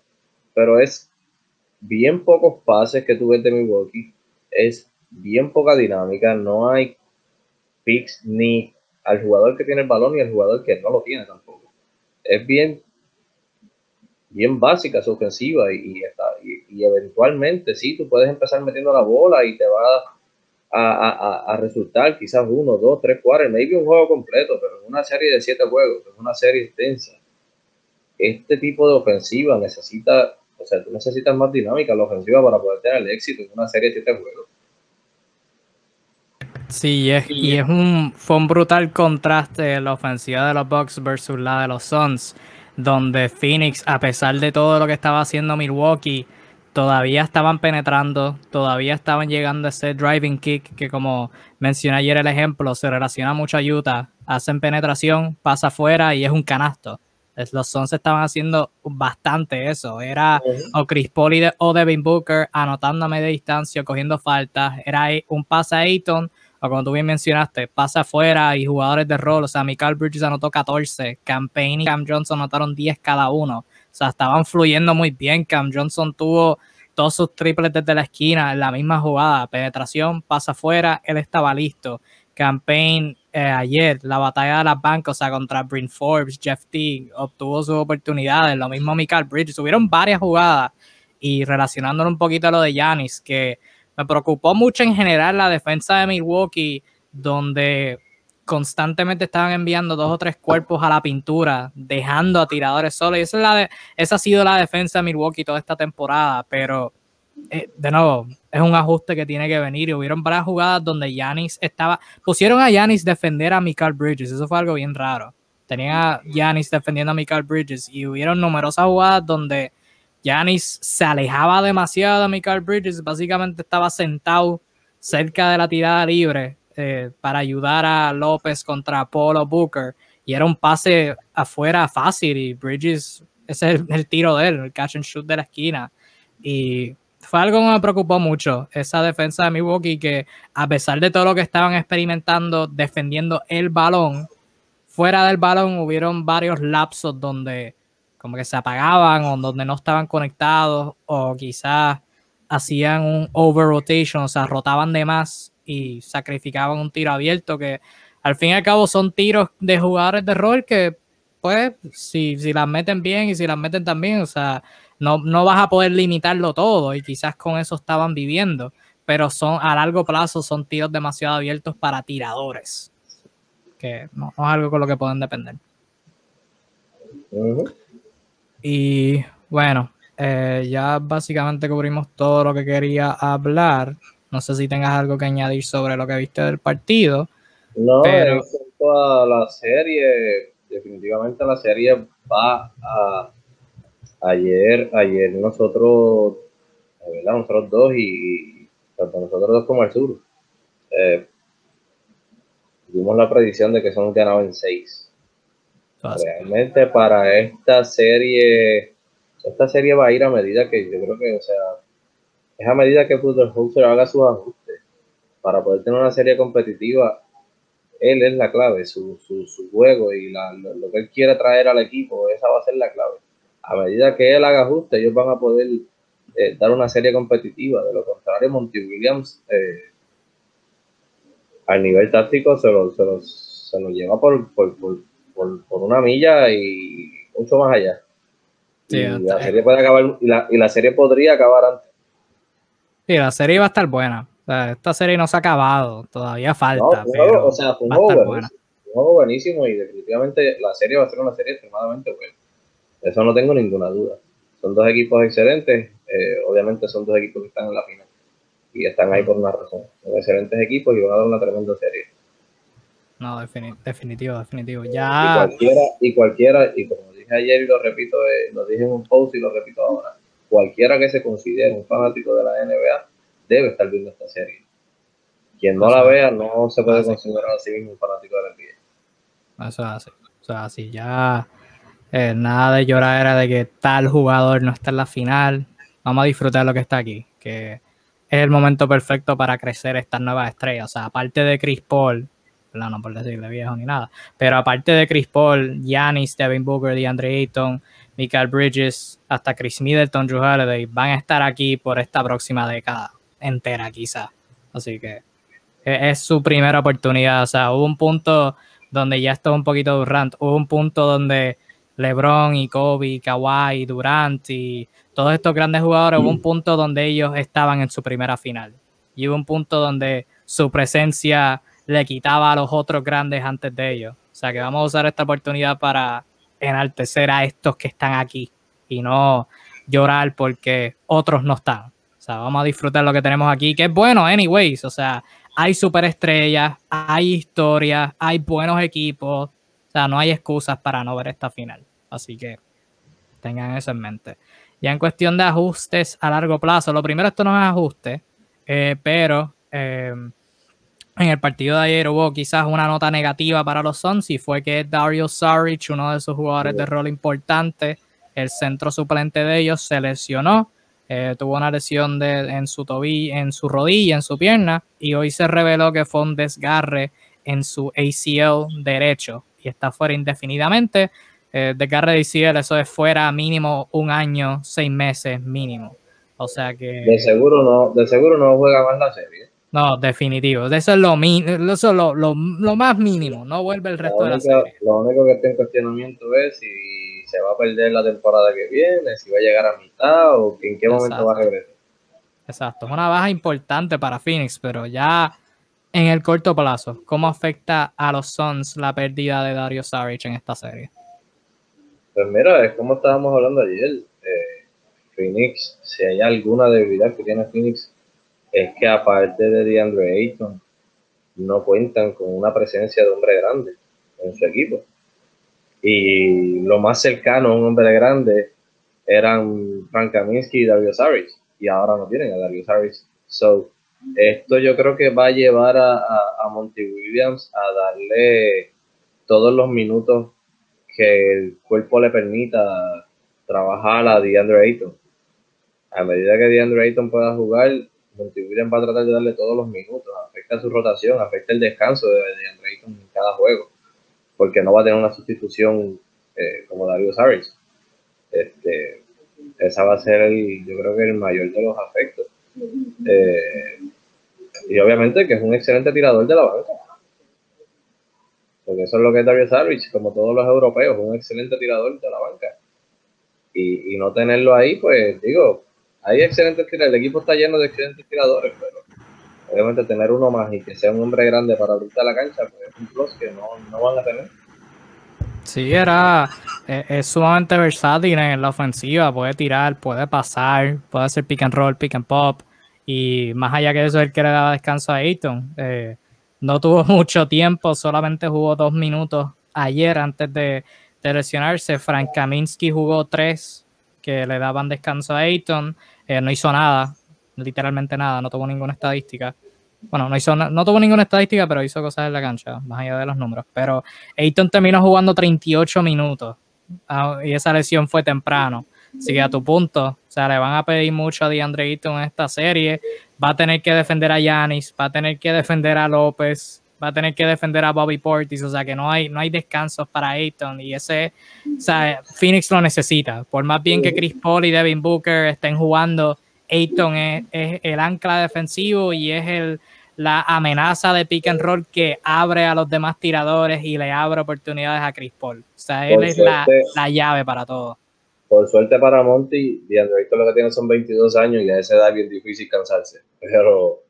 Pero es bien pocos pases que tú ves de Milwaukee, es bien poca dinámica, no hay picks ni al jugador que tiene el balón ni al jugador que no lo tiene tampoco. Es bien bien básica su ofensiva y, y, eventualmente sí, tú puedes empezar metiendo la bola y te va a, resultar quizás uno, dos, tres, cuatro, maybe un juego completo, pero en una serie de siete juegos, en una serie extensa, este tipo de ofensiva necesita, o sea, tú necesitas más dinámica la ofensiva para poder tener el éxito en una serie de siete juegos. Sí, y es, y es un, fue un brutal contraste la ofensiva de los Bucks versus la de los Suns donde Phoenix, a pesar de todo lo que estaba haciendo Milwaukee, todavía estaban penetrando, todavía estaban llegando a ese driving kick que como mencioné ayer el ejemplo, se relaciona mucho a Utah, hacen penetración, pasa afuera y es un canasto. Los Suns estaban haciendo bastante eso. Era o Chris Paul o Devin Booker anotando a media distancia, cogiendo faltas. Era un pase a Ayton o como tú bien mencionaste, pasa afuera y jugadores de rol, o sea, Michael Bridges anotó 14, Campaign y Cam Johnson anotaron 10 cada uno, o sea, estaban fluyendo muy bien, Cam Johnson tuvo todos sus triples desde la esquina en la misma jugada, penetración, pasa afuera, él estaba listo, Campaign eh, ayer, la batalla de las bancas, o sea, contra Bryn Forbes, Jeff Teague, obtuvo sus oportunidades, lo mismo Michael Bridges, hubieron varias jugadas. Y relacionándolo un poquito a lo de Yanis, que me preocupó mucho en general la defensa de Milwaukee, donde constantemente estaban enviando dos o tres cuerpos a la pintura, dejando a tiradores solos. Y esa, es la esa ha sido la defensa de Milwaukee toda esta temporada, pero eh, de nuevo, es un ajuste que tiene que venir. Y hubieron varias jugadas donde Yanis estaba. Pusieron a Yanis defender a Michael Bridges. Eso fue algo bien raro. Tenían a Yanis defendiendo a Michael Bridges. Y hubieron numerosas jugadas donde Yanis se alejaba demasiado de Michael Bridges, básicamente estaba sentado cerca de la tirada libre eh, para ayudar a López contra Polo Booker y era un pase afuera fácil y Bridges, ese es el, tiro de él, el catch and shoot de la esquina y fue algo que me preocupó mucho, esa defensa de Milwaukee que a pesar de todo lo que estaban experimentando defendiendo el balón, fuera del balón hubieron varios lapsos donde como que se apagaban o donde no estaban conectados o quizás hacían un over rotation, o sea, rotaban de más y sacrificaban un tiro abierto que al fin y al cabo son tiros de jugadores de rol que pues si, si las meten bien y si las meten también, o sea, no, no vas a poder limitarlo todo y quizás con eso estaban viviendo, pero son a largo plazo son tiros demasiado abiertos para tiradores, que no, es algo con lo que pueden depender. Y bueno, eh, ya básicamente cubrimos todo lo que quería hablar. No sé si tengas algo que añadir sobre lo que viste del partido. No, pero... en cuanto a la serie, definitivamente la serie va a... Ayer, ayer nosotros, Nosotros dos y, tanto nosotros dos como el sur, eh, tuvimos la predicción de que son ganados en seis. Realmente para esta serie, esta serie va a ir a medida que yo creo que, o sea, es a medida que Budenholzer haga sus ajustes para poder tener una serie competitiva. Él es la clave, su, su, su juego y lo, que él quiere traer al equipo, esa va a ser la clave. A medida que él haga ajustes, ellos van a poder eh, dar una serie competitiva. De lo contrario, Monty Williams eh, al nivel táctico se lo, se lo, se lo lleva por, por, una milla y mucho más allá. y, la serie puede acabar, y, la, y la serie podría acabar antes. Sí, la serie va a estar buena. esta serie no se ha acabado, todavía falta. pero o sea, fue un juego buenísimo y definitivamente la serie va a ser una serie extremadamente buena. Eso no tengo ninguna duda. Son dos equipos excelentes, eh, obviamente son dos equipos que están en la final y están ahí por una razón. Son excelentes equipos y van a dar una tremenda serie. No, definitivo, definitivo. Ya... Y cualquiera, y cualquiera, y como dije ayer y lo repito, eh, lo dije en un post y lo repito ahora, cualquiera que se considere un fanático de la NBA debe estar viendo esta serie. Quien no la vea no se puede considerar a sí mismo un fanático de la NBA. Eso es así. O sea, así ya eh, nada de llorar era de que tal jugador no está en la final. Vamos a disfrutar lo que está aquí, que es el momento perfecto para crecer estas nuevas estrellas. O sea, aparte de Chris Paul, no por decirle viejo ni nada, pero aparte de Chris Paul, Giannis, Devin Booker, DeAndre Ayton, Michael Bridges, hasta Chris Middleton, Drew Holiday, van a estar aquí por esta próxima década entera quizá. Así que e-, es su primera oportunidad. O sea, hubo un punto donde ya estuvo un poquito Durant, hubo un punto donde LeBron y Kobe, Kawhi, Durant y todos estos grandes jugadores, hubo un punto donde ellos estaban en su primera final. Y hubo un punto donde su presencia le quitaba a los otros grandes antes de ellos. O sea que vamos a usar esta oportunidad para enaltecer a estos que están aquí y no llorar porque otros no están. O sea, vamos a disfrutar lo que tenemos aquí, que es bueno, anyways. O sea, hay superestrellas, hay historias, hay buenos equipos. O sea, no hay excusas para no ver esta final. Así que tengan eso en mente. Ya en cuestión de ajustes a largo plazo, lo primero esto no es ajuste, eh, pero eh, en el partido de ayer hubo quizás una nota negativa para los Suns y fue que Dario Saric, uno de sus jugadores de rol importante, el centro suplente de ellos, se lesionó. Eh, tuvo una lesión de, en su tobillo, en su rodilla, en su pierna, y hoy se reveló que fue un desgarre en su ACL derecho y está fuera indefinidamente. Eh, desgarre de ACL, eso es fuera mínimo un año, seis meses mínimo. O sea que. De seguro no, de seguro no juega más la serie. No, definitivo. Eso es lo, eso lo, lo, más mínimo. No vuelve el resto de la serie. Lo único que está en cuestionamiento es si se va a perder la temporada que viene, si va a llegar a mitad o en qué momento va a regresar. Exacto. Es una baja importante para Phoenix, pero ya en el corto plazo, ¿cómo afecta a los Suns la pérdida de Dario Saric en esta serie? Pues mira, es como estábamos hablando ayer. Eh, Phoenix, si hay alguna debilidad que tiene Phoenix es que aparte de DeAndre Ayton, no cuentan con una presencia de hombre grande en su equipo. Y lo más cercano a un hombre grande eran Frank Kaminsky y Dario Saric, y ahora no tienen a Dario Saric. So, esto yo creo que va a llevar a, a, Monty Williams a darle todos los minutos que el cuerpo le permita trabajar a DeAndre Ayton. A medida que DeAndre Ayton pueda jugar, Williams va a tratar de darle todos los minutos, afecta su rotación, afecta el descanso de, de en cada juego, porque no va a tener una sustitución eh, como Dario Harris. Este, esa va a ser, el, yo creo que el mayor de los afectos. Eh, y obviamente que es un excelente tirador de la banca. Porque eso es lo que es Dario Savage, como todos los europeos, un excelente tirador de la banca. Y, y no tenerlo ahí, pues digo, hay excelentes tiradores, el equipo está lleno de excelentes tiradores, pero obviamente tener uno más y que sea un hombre grande para abrirte la cancha, pues es un plus que no, no van a tener. Sí, era, eh, es, sumamente versátil en la ofensiva, puede tirar, puede pasar, puede hacer pick and roll, pick and pop, y más allá que eso, él que le daba descanso a Ayton. Eh, no tuvo mucho tiempo, solamente jugó dos minutos ayer antes de, de lesionarse. Frank Kaminsky jugó tres que le daban descanso a Ayton, eh, no hizo nada, literalmente nada, no tuvo ninguna estadística. bueno, no hizo no tuvo ninguna estadística, pero hizo cosas en la cancha, más allá de los números. Pero Ayton terminó jugando 38 minutos ah, y esa lesión fue temprano. Así que a tu punto, o sea, le van a pedir mucho a DeAndre Ayton en esta serie. Va a tener que defender a Yanis, va a tener que defender a López, va a tener que defender a Bobby Portis, o sea que no hay, no hay descansos para Ayton y ese, o sea, Phoenix lo necesita. Por más bien que Chris Paul y Devin Booker estén jugando, Ayton es, el ancla defensivo y es el, la amenaza de pick and roll que abre a los demás tiradores y le abre oportunidades a Chris Paul. O sea, él es la, la, llave para todo. Por suerte para Monty, DeAndre Ayton lo que tiene son 22 años y a esa edad es bien difícil cansarse. Pero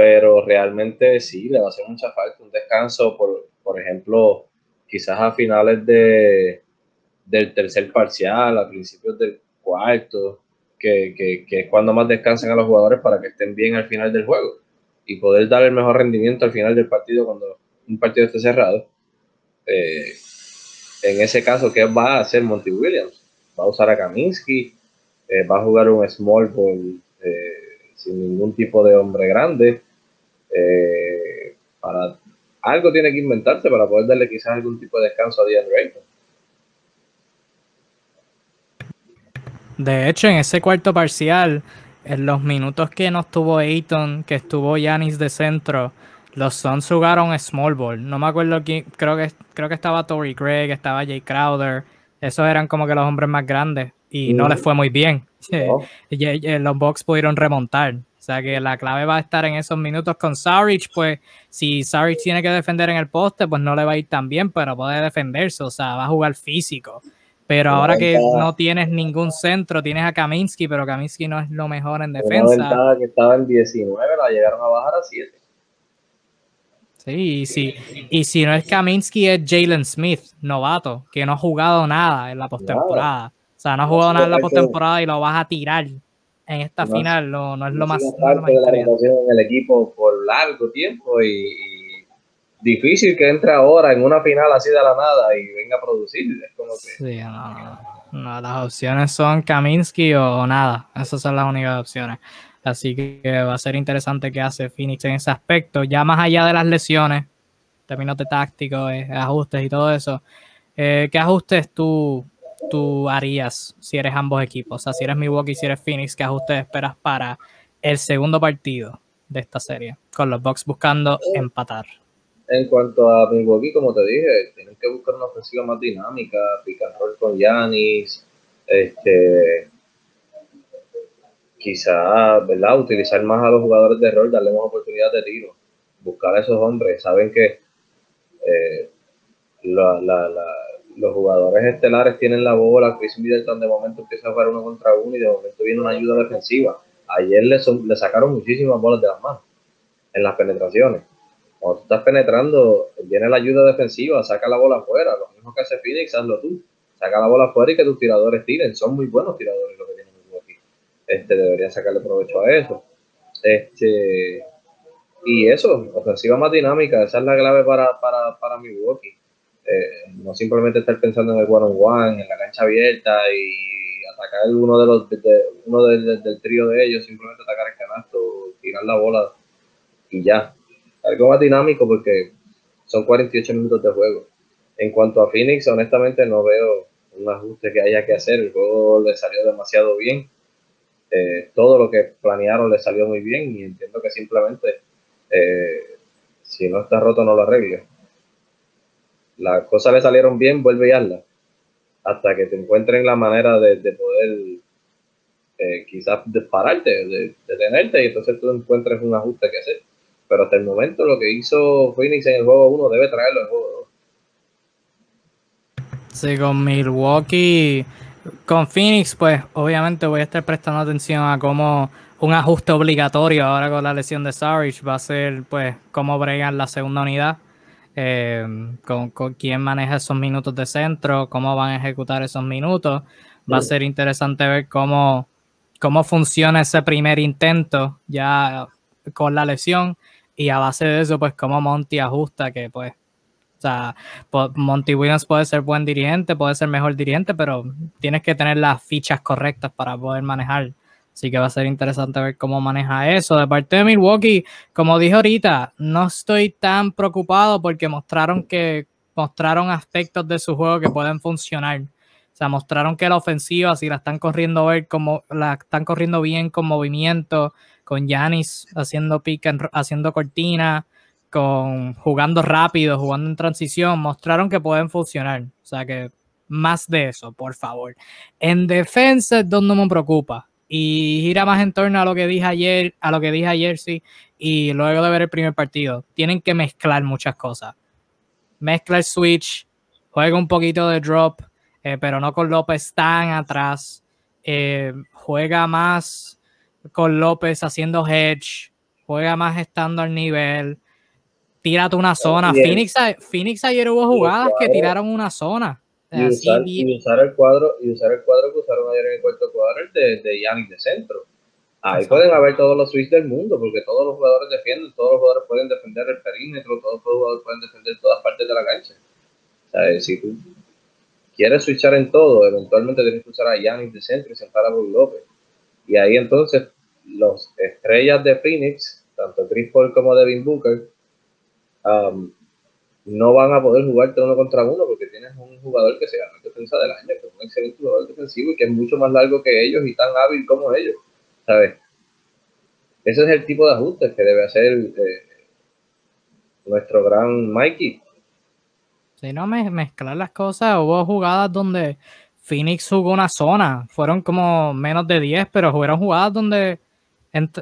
pero realmente sí, le va a hacer mucha falta un descanso, por, por ejemplo, quizás a finales de, del tercer parcial, a principios del cuarto, que, que, que, es cuando más descansan a los jugadores para que estén bien al final del juego y poder dar el mejor rendimiento al final del partido cuando un partido esté cerrado. Eh, en ese caso, ¿qué va a hacer Monty Williams? Va a usar a Kaminsky, eh, va a jugar un small ball eh, sin ningún tipo de hombre grande. Eh, para algo tiene que inventarse para poder darle quizás algún tipo de descanso a DeAndre Ayton. De hecho, en ese cuarto parcial, en los minutos que no estuvo Ayton, que estuvo Yanis de centro, los Suns jugaron small ball. No me acuerdo quién, creo que, creo que estaba Tory Craig, estaba Jay Crowder. Esos eran como que los hombres más grandes y no les fue muy bien. los Bucks pudieron remontar. O sea que la clave va a estar en esos minutos con Sarich, pues si Sarich tiene que defender en el poste, pues no le va a ir tan bien, pero puede defenderse, o sea, va a jugar físico. Pero ahora que no tienes ningún centro, tienes a Kaminsky, pero Kaminsky no es lo mejor en defensa. que estaba en 19, la llegaron a bajar a 7. Sí, y si, y si no es Kaminsky, es Jalen Smith, novato, que no ha jugado nada en la postemporada. O sea, no ha jugado nada en la postemporada y lo vas a tirar en esta final no, no, es lo más. No de la en el equipo por largo tiempo y, difícil que entre ahora en una final así de la nada y venga a producir. Es como que... Sí, no, no, las opciones son Kaminsky o nada. Esas son las únicas opciones. Así que va a ser interesante qué hace Phoenix en ese aspecto. Ya más allá de las lesiones, términos de táctico, eh, ajustes y todo eso, eh, ¿qué ajustes tú tú harías si eres ambos equipos? O sea, si eres Milwaukee y si eres Phoenix, ¿qué ajuste esperas para el segundo partido de esta serie? Con los Bucks buscando empatar. En cuanto a Milwaukee, como te dije, tienen que buscar una ofensiva más dinámica, picar con Yanis, este, quizá, ¿verdad? Utilizar más a los jugadores de rol, darle más oportunidades de tiro, buscar a esos hombres. Saben que eh, la, la, la los jugadores estelares tienen la bola, Chris Middleton de momento empieza a jugar uno contra uno y de momento viene una ayuda defensiva. Ayer le, le sacaron muchísimas bolas de las manos en las penetraciones. Cuando tú estás penetrando, viene la ayuda defensiva, saca la bola afuera. Lo mismo que hace Phoenix, hazlo tú. Saca la bola afuera y que tus tiradores tiren. Son muy buenos tiradores los que tienen aquí. Este, deberían sacarle provecho a eso. Este, y eso, ofensiva más dinámica, esa es la clave para, para, para Milwaukee. Eh, no simplemente estar pensando en el one on one, en la cancha abierta y atacar uno de los uno del trío de ellos, simplemente atacar el canasto, tirar la bola y ya. Algo más dinámico porque son 48 minutos de juego. En cuanto a Phoenix, honestamente no veo un ajuste que haya que hacer. El juego le salió demasiado bien. Eh, todo lo que planearon le salió muy bien y entiendo que simplemente eh, si no está roto no lo arregle las cosas le salieron bien, vuelve y hazla. Hasta que te encuentren la manera de, poder eh, quizás dispararte, de, detenerte y entonces tú encuentres un ajuste que hacer. Pero hasta el momento lo que hizo Phoenix en el juego 1 debe traerlo en el juego 2. Sí, con Milwaukee, con Phoenix, pues obviamente voy a estar prestando atención a cómo un ajuste obligatorio ahora con la lesión de Sarich va a ser pues cómo bregan la segunda unidad eh, con, quién maneja esos minutos de centro, cómo van a ejecutar esos minutos. Va a ser interesante ver cómo, cómo funciona ese primer intento ya con la lesión y a base de eso, pues cómo Monty ajusta que pues o sea, Monty Williams puede ser buen dirigente, puede ser mejor dirigente, pero tienes que tener las fichas correctas para poder manejar. Así que va a ser interesante ver cómo maneja eso. De parte de Milwaukee, como dije ahorita, no estoy tan preocupado porque mostraron que mostraron aspectos de su juego que pueden funcionar. O sea, mostraron que la ofensiva, si la están corriendo ver como la están corriendo bien con movimiento, con Yanis haciendo pick haciendo cortina, con jugando rápido, jugando en transición, mostraron que pueden funcionar. O sea que más de eso, por favor. En defensa es donde me preocupa. Y gira más en torno a lo que dije ayer, a lo que dije ayer, sí, y luego de ver el primer partido. Tienen que mezclar muchas cosas. Mezcla el switch, juega un poquito de drop, eh, pero no con López tan atrás. Eh, juega más con López haciendo hedge, juega más estando al nivel. Tírate una zona. Phoenix, Phoenix ayer hubo jugadas que tiraron una zona. Y usar, y usar, el cuadro y usar el cuadro que usaron ayer en el cuarto cuadro de, de Yannick de centro. Ahí pueden haber todos los switches del mundo, porque todos los jugadores defienden, todos los jugadores pueden defender el perímetro, todos los jugadores pueden defender todas partes de la cancha. O sea, si tú quieres switchar en todo, eventualmente tienes que usar a Yannick de centro y sentar a Brook López. Y ahí entonces los estrellas de Phoenix, tanto Chris Paul como Devin Booker, um, no van a poder jugarte uno contra uno porque tienes un jugador que se gana la defensa del año, que es un excelente jugador defensivo y que es mucho más largo que ellos y tan hábil como ellos, ¿sabes? Ese es el tipo de ajustes que debe hacer eh, nuestro gran Mikey. Si no me, mezclar las cosas, hubo jugadas donde Phoenix jugó una zona, fueron como menos de 10, pero jugaron jugadas donde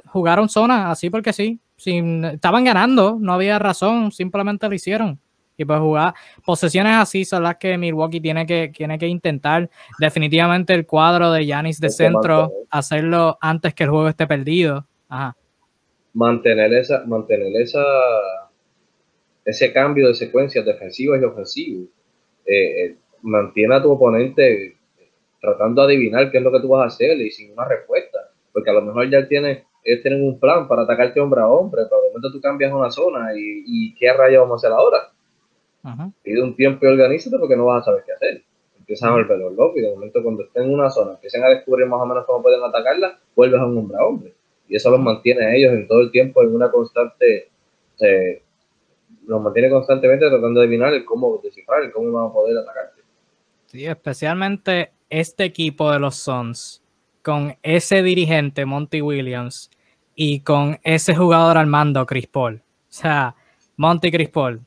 jugaron zona, así porque sí. Sin, estaban ganando, no había razón, simplemente lo hicieron. Y pues jugar posesiones así son las que Milwaukee tiene que, tiene que intentar. Definitivamente el cuadro de Yanis de centro, hacerlo antes que el juego esté perdido. Mantener esa, mantener esa ese cambio de secuencias defensivas y ofensivas. Eh, eh, mantiene a tu oponente tratando de adivinar qué es lo que tú vas a hacer y sin una respuesta. Porque a lo mejor ya tiene, ellos tienen un plan para atacarte hombre a hombre, pero de momento tú cambias una zona y, y ¿qué raya vamos a hacer ahora? Pide un tiempo y organízate porque no vas a saber qué hacer. Empiezan a volverlos locos y de momento cuando estén en una zona, empiezan a descubrir más o menos cómo pueden atacarla, vuelves a un hombre a hombre. Y eso los mantiene a ellos en todo el tiempo en una constante, eh, los mantiene constantemente tratando de adivinar el cómo descifrar, el cómo van a poder atacarte. Sí, especialmente este equipo de los Suns, con ese dirigente Monty Williams y con ese jugador Armando Chris Paul. O sea, Monty Chris Paul,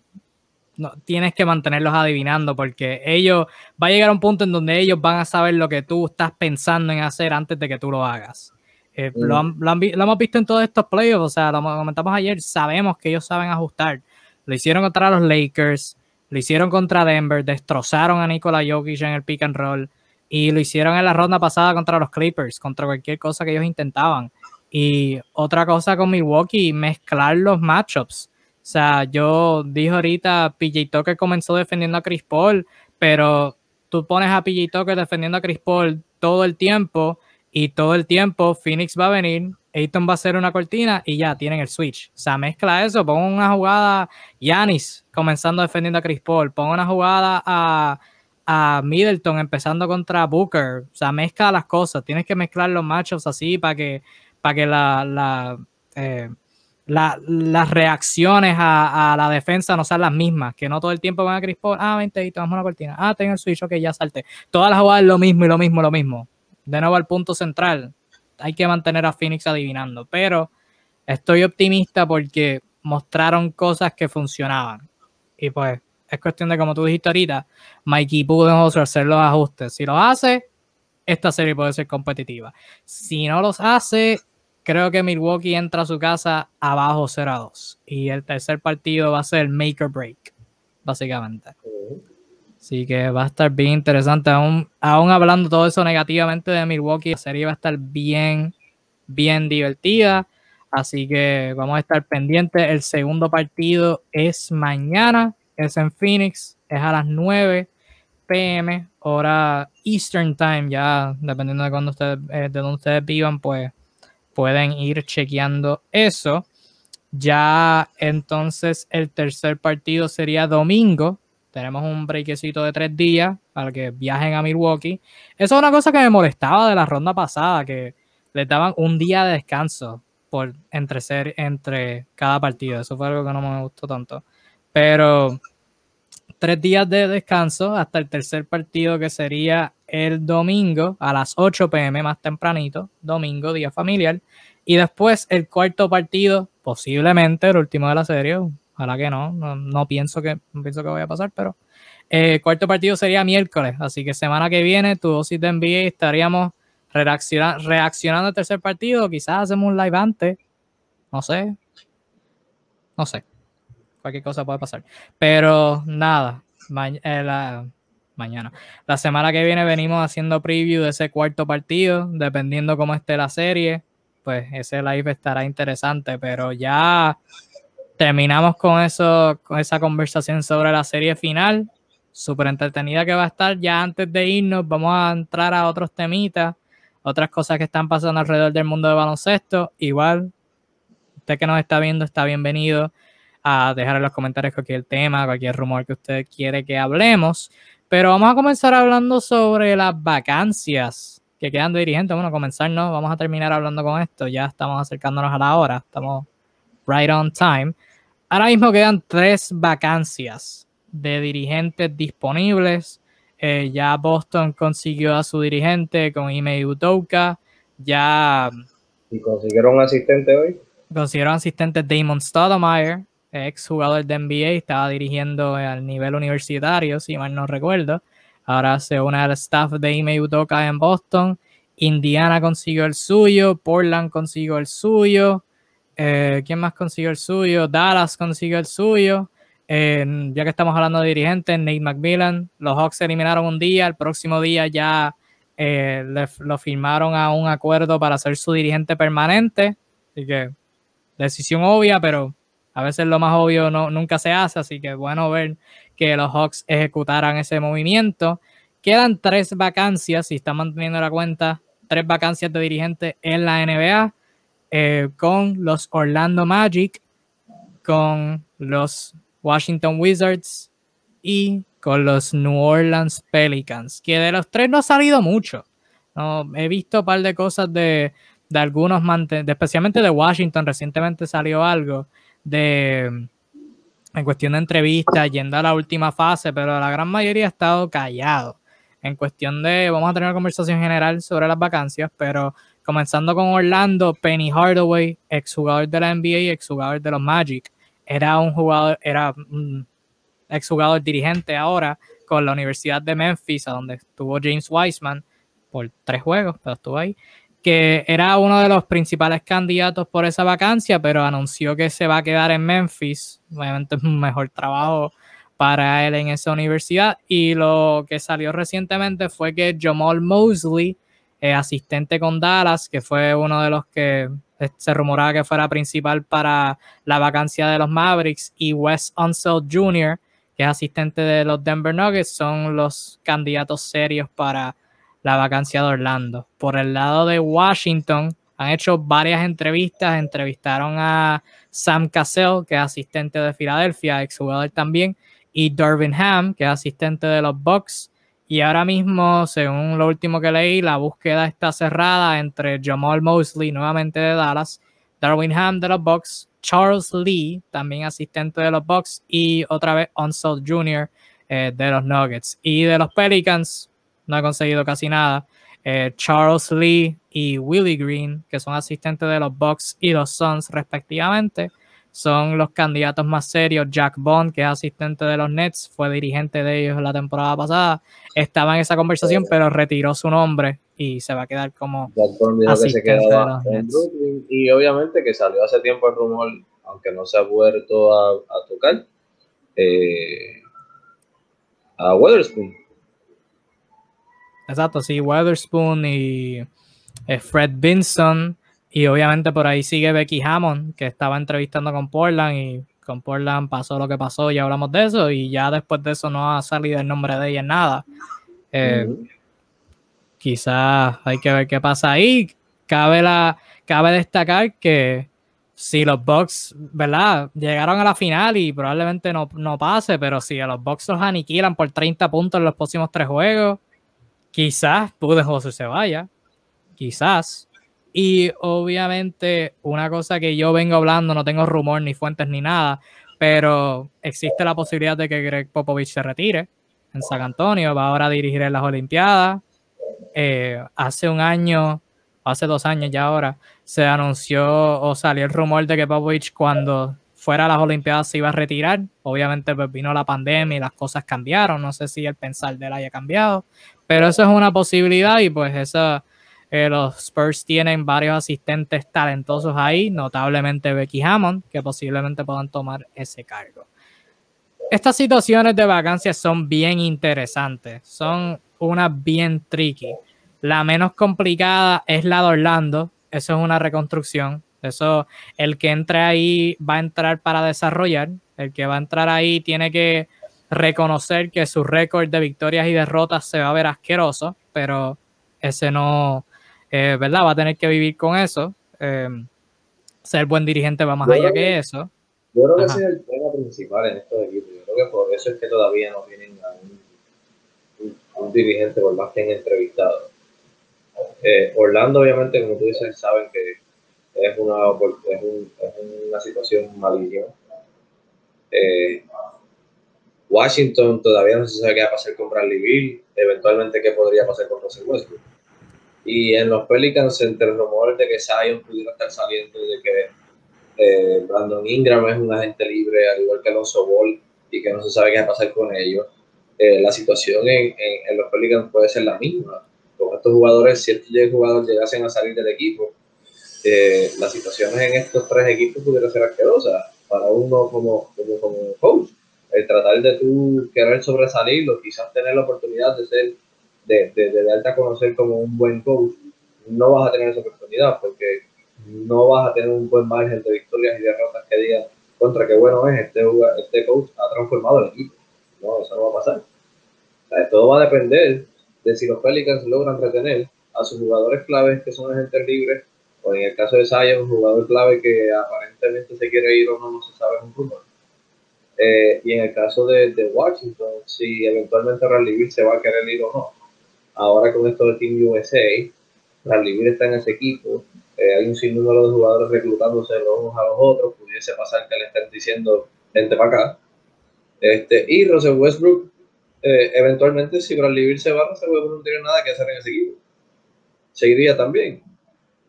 no, tienes que mantenerlos adivinando porque ellos, va a llegar a un punto en donde ellos van a saber lo que tú estás pensando en hacer antes de que tú lo hagas. Eh, lo, hemos visto en todos estos playoffs, o sea, lo comentamos ayer, sabemos que ellos saben ajustar. Lo hicieron contra los Lakers, lo hicieron contra Denver, destrozaron a Nikola Jokic en el pick and roll y lo hicieron en la ronda pasada contra los Clippers, contra cualquier cosa que ellos intentaban. Y otra cosa con Milwaukee, mezclar los matchups. Sea, yo dije ahorita, PJ Tucker comenzó defendiendo a Chris Paul, pero tú pones a PJ Tucker defendiendo a Chris Paul todo el tiempo y todo el tiempo Phoenix va a venir, Ayton va a hacer una cortina y ya tienen el switch. O sea, mezcla eso, pon una jugada Yanis comenzando defendiendo a Chris Paul, pon una jugada a, a Middleton empezando contra Booker. O sea, mezcla las cosas, tienes que mezclar los matchups así para que, que la, la eh, las reacciones a, la defensa no sean las mismas, que no todo el tiempo van a Chris Paul, ah, vente y tomamos una cortina, ah, tengo el switch, ok, ya salte. Todas las jugadas lo mismo y lo mismo, lo mismo. De nuevo al punto central, hay que mantener a Phoenix adivinando, pero estoy optimista porque mostraron cosas que funcionaban. Y pues es cuestión de, como tú dijiste ahorita, Mikey pudo hacer los ajustes. Si los hace, esta serie puede ser competitiva. Si no los hace, creo que Milwaukee entra a su casa abajo 0 a 2. Y el tercer partido va a ser make or break, básicamente. Así que va a estar bien interesante. Aún, aún hablando todo eso negativamente de Milwaukee, la serie va a estar bien, bien divertida. Así que vamos a estar pendientes. El segundo partido es mañana, es en Phoenix, es a las 9 pm, hora Eastern Time, ya dependiendo de cuando ustedes, eh, de donde ustedes vivan, pues pueden ir chequeando eso. Ya entonces el tercer partido sería domingo. Tenemos un breakcito de tres días para que viajen a Milwaukee. Eso es una cosa que me molestaba de la ronda pasada, que les daban un día de descanso por entre ser entre cada partido. Eso fue algo que no me gustó tanto. Pero tres días de descanso hasta el tercer partido que sería el domingo a las 8 pm más tempranito, domingo, día familiar. Y después el cuarto partido, posiblemente el último de la serie, ojalá que no, no, pienso, que, no pienso que vaya a pasar, pero el eh, cuarto partido sería miércoles, así que semana que viene tu dosis de NBA estaríamos reaccionando al tercer partido, quizás hacemos un live antes, no sé, no sé, cualquier cosa puede pasar, pero nada, eh, mañana, la semana que viene venimos haciendo preview de ese cuarto partido, dependiendo cómo esté la serie, pues ese live estará interesante, pero ya terminamos con eso, con esa conversación sobre la serie final, súper entretenida que va a estar. Ya antes de irnos, vamos a entrar a otros temitas otras cosas que están pasando alrededor del mundo de baloncesto. Igual, usted que nos está viendo está bienvenido a dejar en los comentarios cualquier tema, cualquier rumor que usted quiere que hablemos. Pero vamos a comenzar hablando sobre las vacancias que quedan de dirigentes. Bueno, comenzar no, vamos a terminar hablando con esto. Ya estamos acercándonos a la hora, estamos right on time. Ahora mismo quedan tres vacancias de dirigentes disponibles eh, ya Boston consiguió a su dirigente con Ime Udoka. Ya. ¿Y consiguieron asistente hoy? Consiguieron asistente Damon Stoudemire, ex jugador de NBA, estaba dirigiendo al nivel universitario, si mal no recuerdo. Ahora se une al staff de Ime Udoka en Boston. Indiana consiguió el suyo, Portland consiguió el suyo. Eh, ¿Quién más consiguió el suyo? Dallas consiguió el suyo ya que estamos hablando de dirigentes, Nate McMillan, los Hawks se eliminaron un día, el próximo día ya eh, lo firmaron a un acuerdo para ser su dirigente permanente. Así que decisión obvia, pero a veces lo más obvio no, nunca se hace, así que bueno ver que los Hawks ejecutaran ese movimiento. Quedan tres vacancias, si están manteniendo la cuenta, tres vacancias de dirigente en la NBA, eh, con los Orlando Magic, con los Washington Wizards y con los New Orleans Pelicans, que de los tres no ha salido mucho. No, he visto un par de cosas de, de algunos, especialmente de Washington, recientemente salió algo de en cuestión de entrevistas, yendo a la última fase, pero la gran mayoría ha estado callado. En cuestión de, vamos a tener una conversación general sobre las vacancias, pero comenzando con Orlando, Penny Hardaway, exjugador de la NBA y exjugador de los Magic, era un jugador, era un exjugador dirigente ahora con la Universidad de Memphis, a donde estuvo James Wiseman por tres juegos, pero estuvo ahí, que era uno de los principales candidatos por esa vacancia, pero anunció que se va a quedar en Memphis. Obviamente es un mejor trabajo para él en esa universidad. Y lo que salió recientemente fue que Jamal Mosley, eh, asistente con Dallas, que fue uno de los que se rumoraba que fuera principal para la vacancia de los Mavericks, y Wes Unseld Jr., que es asistente de los Denver Nuggets, son los candidatos serios para la vacancia de Orlando. Por el lado de Washington, han hecho varias entrevistas, entrevistaron a Sam Cassell, que es asistente de Filadelfia, exjugador también, y Darvin Ham, que es asistente de los Bucks. Y ahora mismo, según lo último que leí, la búsqueda está cerrada entre Jamal Mosley, nuevamente de Dallas, Darwin Ham de los Bucks, Charles Lee, también asistente de los Bucks, y otra vez Unseld Jr. Eh, de los Nuggets. Y de los Pelicans, no ha conseguido casi nada. Eh, Charles Lee y Willie Green, que son asistentes de los Bucks y los Suns respectivamente son los candidatos más serios. Jack Bond, que es asistente de los Nets, fue dirigente de ellos la temporada pasada, estaba en esa conversación, pero retiró su nombre y se va a quedar como asistente de los Nets. y obviamente que salió hace tiempo el rumor, aunque no se ha vuelto a, tocar, eh, a Weatherspoon. Exacto, sí, Weatherspoon y eh, Fred Vinson y obviamente por ahí sigue Becky Hammond, que estaba entrevistando con Portland y con Portland pasó lo que pasó y hablamos de eso y ya después de eso no ha salido el nombre de ella en nada. Eh, quizás hay que ver qué pasa ahí. Cabe, la, cabe destacar que si los Bucks, ¿verdad? Llegaron a la final y probablemente no, no pase, pero si a los Bucks los aniquilan por 30 puntos en los próximos tres juegos, quizás Budenholzer se vaya. Quizás Y obviamente una cosa que yo vengo hablando, no tengo rumor ni fuentes ni nada, pero existe la posibilidad de que Greg Popovich se retire en San Antonio, va ahora a dirigir en las Olimpiadas. Eh, hace un año, hace dos años ya ahora, se anunció o salió el rumor de que Popovich cuando fuera a las Olimpiadas se iba a retirar. Obviamente pues vino la pandemia y las cosas cambiaron. No sé si el pensar de él haya cambiado, pero eso es una posibilidad y pues esa, eh, los Spurs tienen varios asistentes talentosos ahí, notablemente Becky Hammond, que posiblemente puedan tomar ese cargo. Estas situaciones de vacancias son bien interesantes, son una bien tricky. La menos complicada es la de Orlando, eso es una reconstrucción. Eso, el que entre ahí va a entrar para desarrollar. El que va a entrar ahí tiene que reconocer que su récord de victorias y derrotas se va a ver asqueroso, pero ese no, eh, ¿verdad? Va a tener que vivir con eso. Eh, ser buen dirigente va más allá que eso. Yo creo que ese es el tema principal en estos equipos. Yo creo que por eso es que todavía no tienen a un, dirigente por más que han entrevistado. Eh, Orlando, obviamente, como tú dices, saben que es una, es, una situación maligna. Eh, Washington todavía no se sabe qué va a pasar con Bradley Bill, eventualmente qué podría pasar con Russell Westbrook. Y en los Pelicans, entre rumores de que Zion pudiera estar saliendo y de que eh, Brandon Ingram es un agente libre, al igual que Alonso Ball, y que no se sabe qué va a pasar con ellos, eh, la situación en, en, los Pelicans puede ser la misma. Con estos jugadores, si estos jugadores llegasen a salir del equipo, eh, las situaciones en estos tres equipos pudieran ser asquerosas para uno como, como, como tratar de tú querer sobresalir o quizás tener la oportunidad de ser, de, de, de darte a conocer como un buen coach, no vas a tener esa oportunidad porque no vas a tener un buen margen de victorias y derrotas que digan contra qué bueno es este, este coach ha transformado el equipo. No, eso no va a pasar. todo va a depender de si los Pelicans logran retener a sus jugadores claves que son agentes libres o en el caso de Saya, un jugador clave que aparentemente se quiere ir o no, no se sabe, es un rumor. Eh, y en el caso de, Washington, si eventualmente Rally se va a querer ir o no. Ahora con esto de Team USA, Rally está en ese equipo, eh, hay un sinnúmero de jugadores reclutándose los unos a los otros, pudiese pasar que le estén diciendo gente para acá. Este, y Russell Westbrook, eh, eventualmente si Bradley Bill se va, Russell Westbrook no tiene nada que hacer en ese equipo. Seguiría también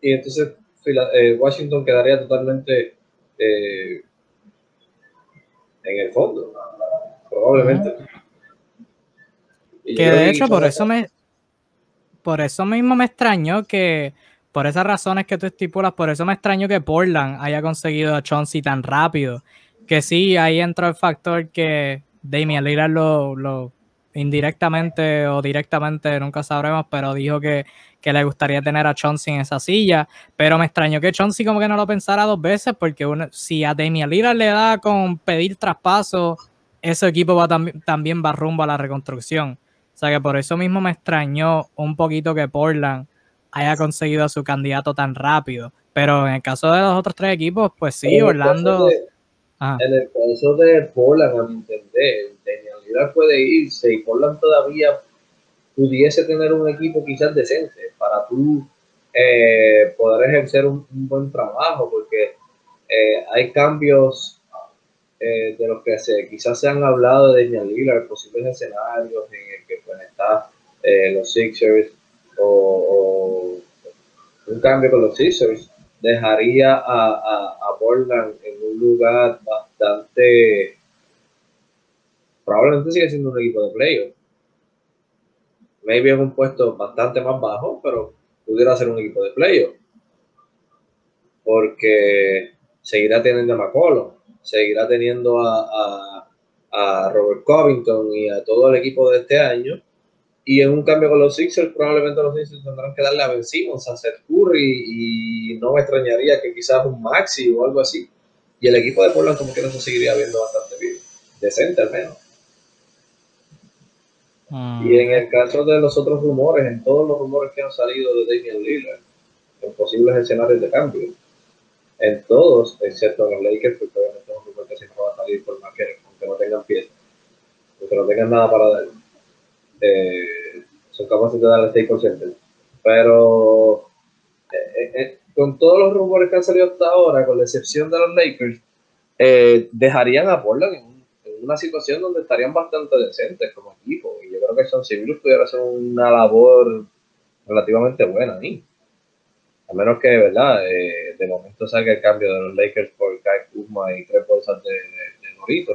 y entonces eh, Washington quedaría totalmente eh, en el fondo, probablemente. que de hecho por eso me por eso mismo me extrañó que por esas razones que tú estipulas, por eso me extrañó que Portland haya conseguido a Chauncey tan rápido. Que sí, ahí entró el factor que Damian Lillard lo, lo indirectamente o directamente, nunca sabremos, pero dijo que, le gustaría tener a Chauncey en esa silla. Pero me extrañó que Chauncey como que no lo pensara dos veces, porque si a Damian Lillard le da con pedir traspaso, ese equipo va también va rumbo a la reconstrucción. O sea que por eso mismo me extrañó un poquito que Portland haya conseguido a su candidato tan rápido. Pero en el caso de los otros tres equipos, pues sí, Orlando. en el caso de Portland, a mi entender, puede irse y Portland todavía pudiese tener un equipo quizás decente para tú eh, poder ejercer un, buen trabajo, porque eh, hay cambios eh, de los que se, quizás se han hablado de Damian Lillard, posibles escenarios en el que pues, está los Sixers o, un cambio con los Sixers dejaría a, a, a Portland en un lugar bastante probablemente sigue siendo un equipo de playoff. Maybe es un puesto bastante más bajo, pero pudiera ser un equipo de playoff. Porque seguirá teniendo a McCollum, seguirá teniendo a, Robert Covington y a todo el equipo de este año. Y en un cambio con los Sixers, probablemente los Sixers tendrán que darle a Ben Simmons, a Seth Curry, y no me extrañaría que quizás un Maxi o algo así. Y el equipo de Portland como que no se seguiría viendo bastante bien, decente al menos. Ah. Y en el caso de los otros rumores, en todos los rumores que han salido de Damian Lillard, en posibles escenarios de cambio, en todos, excepto en los Lakers, porque obviamente es un rumor que siempre va a salir por más que, aunque no tengan piezas, aunque no tengan nada para dar, eh, son capaces de darle 6%. Pero eh, eh, con todos los rumores que han salido hasta ahora, con la excepción de los Lakers, dejarían a Portland en, una situación donde estarían bastante decentes como equipo. Y yo creo que Son Civilos pudiera hacer una labor relativamente buena ahí. A menos que, ¿verdad? de momento salga el cambio de los Lakers por Kai Kuzma y tres bolsas de, de,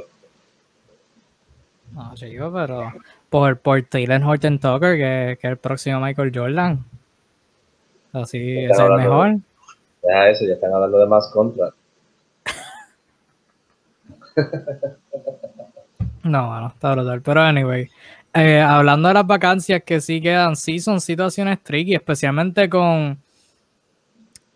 No, chico, pero por, por Taylor Horton Tucker, que, que el próximo Michael Jordan. Así es el mejor. Ya eso, ya están hablando de más contra. no, bueno, está brutal. Pero anyway, eh, hablando de las vacancias que sí quedan, sí son situaciones tricky, especialmente con,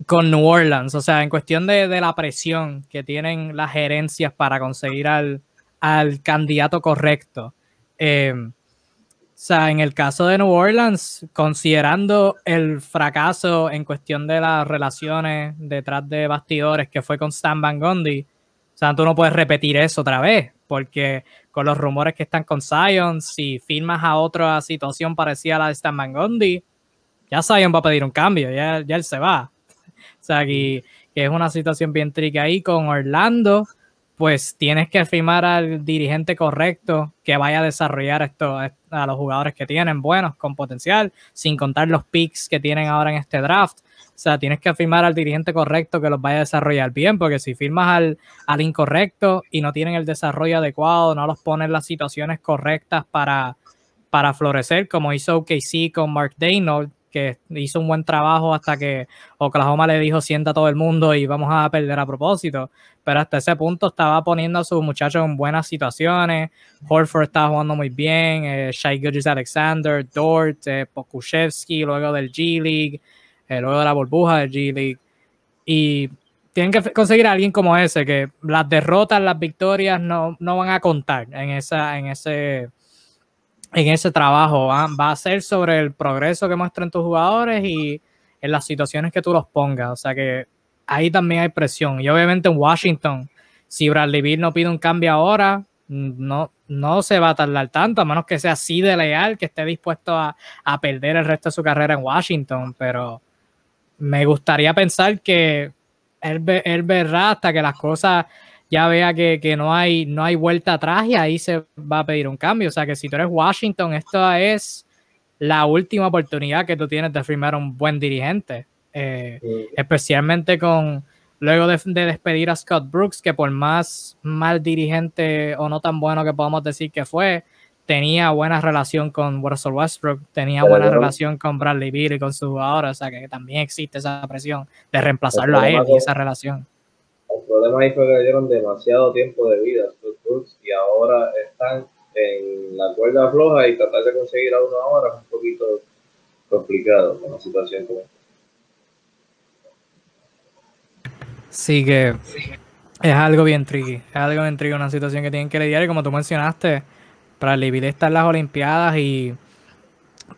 con New Orleans. O sea, en cuestión de, de la presión que tienen las gerencias para conseguir al, al candidato correcto. Eh, o sea, en el caso de New Orleans, considerando el fracaso en cuestión de las relaciones detrás de bastidores que fue con Stan Van Gundy, o sea, tú no puedes repetir eso otra vez, porque con los rumores que están con Zion, si firmas a otra situación parecida a la de Stan Van Gundy, ya Zion va a pedir un cambio, ya, ya él se va. O sea, que, es una situación bien tricky ahí con Orlando pues tienes que firmar al dirigente correcto que vaya a desarrollar esto a los jugadores que tienen buenos, con potencial, sin contar los picks que tienen ahora en este draft. Sea, tienes que firmar al dirigente correcto que los vaya a desarrollar bien, porque si firmas al, al incorrecto y no tienen el desarrollo adecuado, no los pones en las situaciones correctas para, para florecer, como hizo OKC con Mark Daynold, que hizo un buen trabajo hasta que Oklahoma le dijo sienta a todo el mundo y vamos a perder a propósito. Pero hasta ese punto estaba poniendo a sus muchachos en buenas situaciones. Horford estaba jugando muy bien, eh, Shai Alexander, Dort, eh, Pokushevsky, luego del G League, luego de la burbuja del G League. Y tienen que conseguir a alguien como ese, que las derrotas, las victorias no, no van a contar en, esa, en ese en ese trabajo. Va, a ser sobre el progreso que muestran tus jugadores y en las situaciones que tú los pongas. O sea que ahí también hay presión. Y obviamente en Washington, si Bradley Bill no pide un cambio ahora, no, no se va a tardar tanto, a menos que sea así de leal, que esté dispuesto a, a perder el resto de su carrera en Washington. Pero me gustaría pensar que él, él verá hasta que las cosas ya vea que, no, hay, no hay vuelta atrás y ahí se va a pedir un cambio. O sea que si tú eres Washington, esta es la última oportunidad que tú tienes de firmar un buen dirigente. Eh, especialmente con luego de, despedir a Scott Brooks, que por más mal dirigente o no tan bueno que podamos decir que fue, tenía buena relación con Russell Westbrook, tenía buena relación con Bradley Beal y con sus jugadores, o sea que también existe esa presión de reemplazarlo a él y esa relación. El problema ahí fue que le dieron demasiado tiempo de vida a Brooks y ahora están en la cuerda floja y tratar de conseguir a uno ahora es un poquito complicado con la situación como esta. Sí que es algo bien tricky, es algo bien tricky, una situación que tienen que lidiar y como tú mencionaste, para Livide están las Olimpiadas y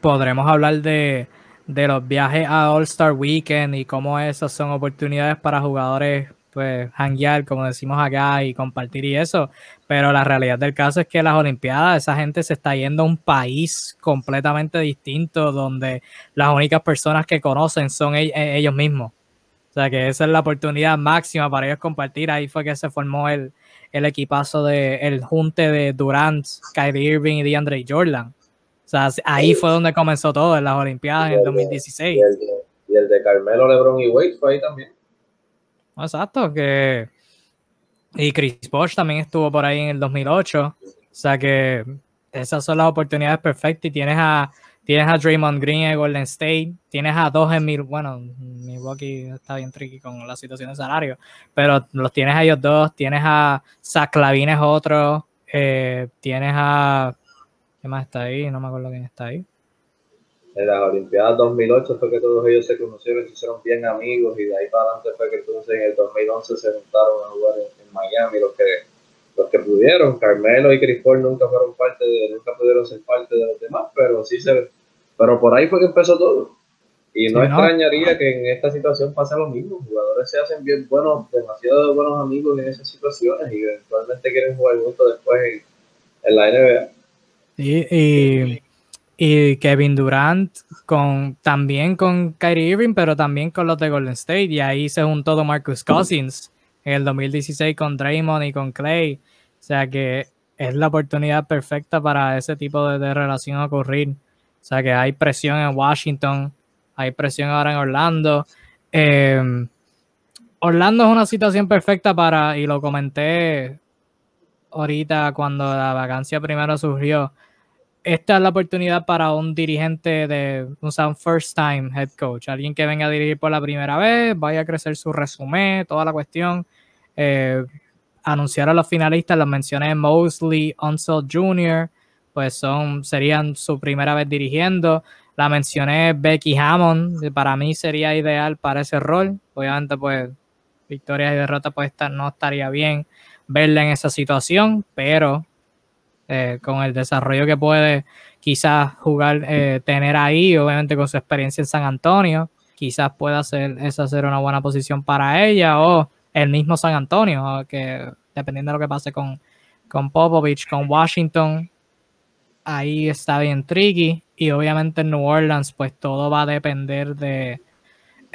podremos hablar de, de los viajes a All Star Weekend y cómo esas son oportunidades para jugadores pues hanguear, como decimos acá, y compartir y eso. Pero la realidad del caso es que las Olimpiadas, esa gente se está yendo a un país completamente distinto, donde las únicas personas que conocen son e-, ellos mismos. O sea que esa es la oportunidad máxima para ellos compartir. Ahí fue que se formó el, el equipazo de el junte de Durant, Kyrie Irving y DeAndre Jordan. O sea, ahí fue donde comenzó todo en las Olimpiadas en el 2016. Y el, y el de Carmelo, LeBron y Wade fue ahí también. Exacto, que... Y Chris Bosh también estuvo por ahí en el 2008. O sea que esas son las oportunidades perfectas y tienes a, tienes a Draymond Green en Golden State, tienes a dos en mi, bueno, Milwaukee está bien tricky con la situación de salario, pero los tienes a ellos dos, tienes a Zach Lavine es otro, eh, tienes a, ¿qué más está ahí? No me acuerdo quién está ahí en las Olimpiadas 2008 fue que todos ellos se conocieron, se hicieron bien amigos y de ahí para adelante fue que entonces en el 2011 se juntaron a jugar en, Miami los que los que pudieron. Carmelo y Chris Paul nunca fueron parte de, nunca pudieron ser parte de los demás, pero sí se, pero por ahí fue que empezó todo. Y no extrañaría que en esta situación pase lo mismo. Jugadores se hacen bien buenos, demasiado buenos amigos en esas situaciones y eventualmente quieren jugar juntos después en, en la NBA. Sí, y y Kevin Durant con también con Kyrie Irving, pero también con los de Golden State. Y ahí se juntó Marcus Cousins en el 2016 con Draymond y con Clay. O sea que es la oportunidad perfecta para ese tipo de, relación ocurrir. O sea que hay presión en Washington, hay presión ahora en Orlando. Em, Orlando es una situación perfecta para, y lo comenté ahorita cuando la vacancia primero surgió, esta es la oportunidad para un dirigente de un first time head coach, alguien que venga a dirigir por la primera vez, vaya a crecer su resumen, toda la cuestión. Eh, anunciar a los finalistas, los mencioné Mosley, Unseld Jr., pues son, serían su primera vez dirigiendo. La mencioné Becky Hammond, para mí sería ideal para ese rol. Obviamente, pues, victorias y derrotas, pues no estaría bien verla en esa situación, pero eh, con el desarrollo que puede quizás jugar, eh, tener ahí, obviamente con su experiencia en San Antonio, quizás pueda ser esa ser una buena posición para ella o el mismo San Antonio, que dependiendo de lo que pase con, con Popovich, con Washington, ahí está bien tricky. Y obviamente en New Orleans pues todo va a depender de,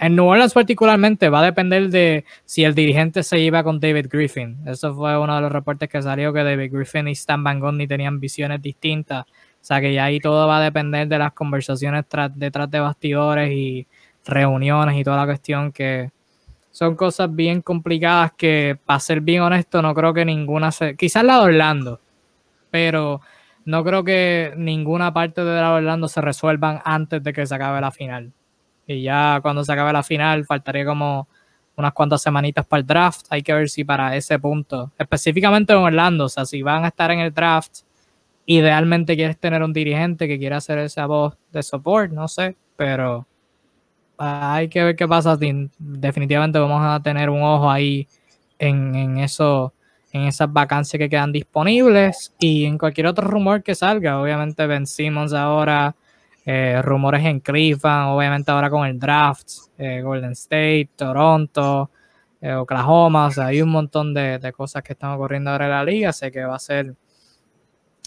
en New Orleans particularmente va a depender de si el dirigente se iba con David Griffin. Eso fue uno de los reportes que salió que David Griffin y Stan Van Gundy tenían visiones distintas. O sea que ya ahí todo va a depender de las conversaciones detrás de bastidores y reuniones y toda la cuestión que son cosas bien complicadas que, para ser bien honesto, no creo que ninguna se... Quizás la de Orlando, pero no creo que ninguna parte de la de Orlando se resuelvan antes de que se acabe la final. Y ya cuando se acabe la final, faltaría como unas cuantas semanitas para el draft. Hay que ver si para ese punto, específicamente en Orlando, o sea, si van a estar en el draft, idealmente quieres tener un dirigente que quiera hacer esa voz de support, no sé, pero hay que ver qué pasa. Definitivamente vamos a tener un ojo ahí en, en eso, en esas vacancias que quedan disponibles y en cualquier otro rumor que salga. Obviamente Ben Simmons ahora eh, rumores en Cleveland, obviamente ahora con el draft, eh, Golden State, Toronto, eh, Oklahoma, o sea, hay un montón de, cosas que están ocurriendo ahora en la liga, sé que va a ser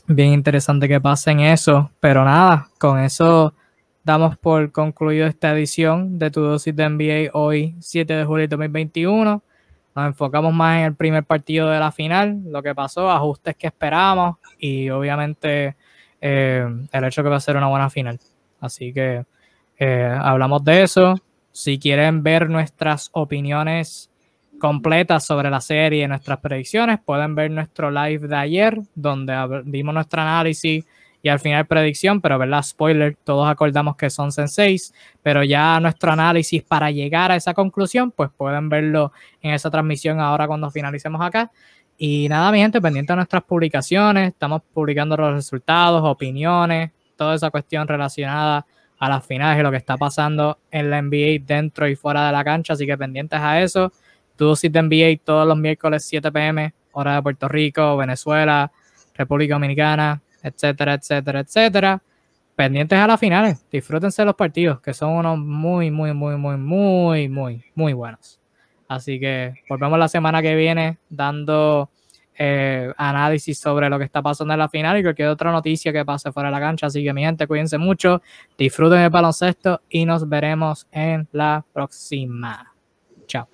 bien interesante que pasen eso, pero nada, con eso damos por concluido esta edición de tu dosis de NBA hoy 7 de julio de 2021. Nos enfocamos más en el primer partido de la final, lo que pasó, ajustes que esperábamos y obviamente el hecho que va a ser una buena final. Así que eh, hablamos de eso. Si quieren ver nuestras opiniones completas sobre la serie y nuestras predicciones, pueden ver nuestro live de ayer, donde dimos nuestro análisis y al final predicción, pero verdad, spoiler, todos acordamos que son senseis, pero ya nuestro análisis para llegar a esa conclusión, pues pueden verlo en esa transmisión ahora cuando finalicemos acá. Y nada, mi gente, pendiente de nuestras publicaciones, estamos publicando los resultados, opiniones, toda esa cuestión relacionada a las finales y lo que está pasando en la NBA dentro y fuera de la cancha. Así que pendientes a eso. Dosis de NBA todos los miércoles 7 pm, hora de Puerto Rico, Venezuela, República Dominicana, etcétera, etcétera, etcétera. Pendientes a las finales. Disfrútense los partidos, que son unos muy, muy, muy, muy, muy, muy, muy buenos. Así que volvemos la semana que viene dando eh, análisis sobre lo que está pasando en la final y cualquier otra noticia que pase fuera de la cancha. Así que mi gente, cuídense mucho, disfruten el baloncesto y nos veremos en la próxima. Chao.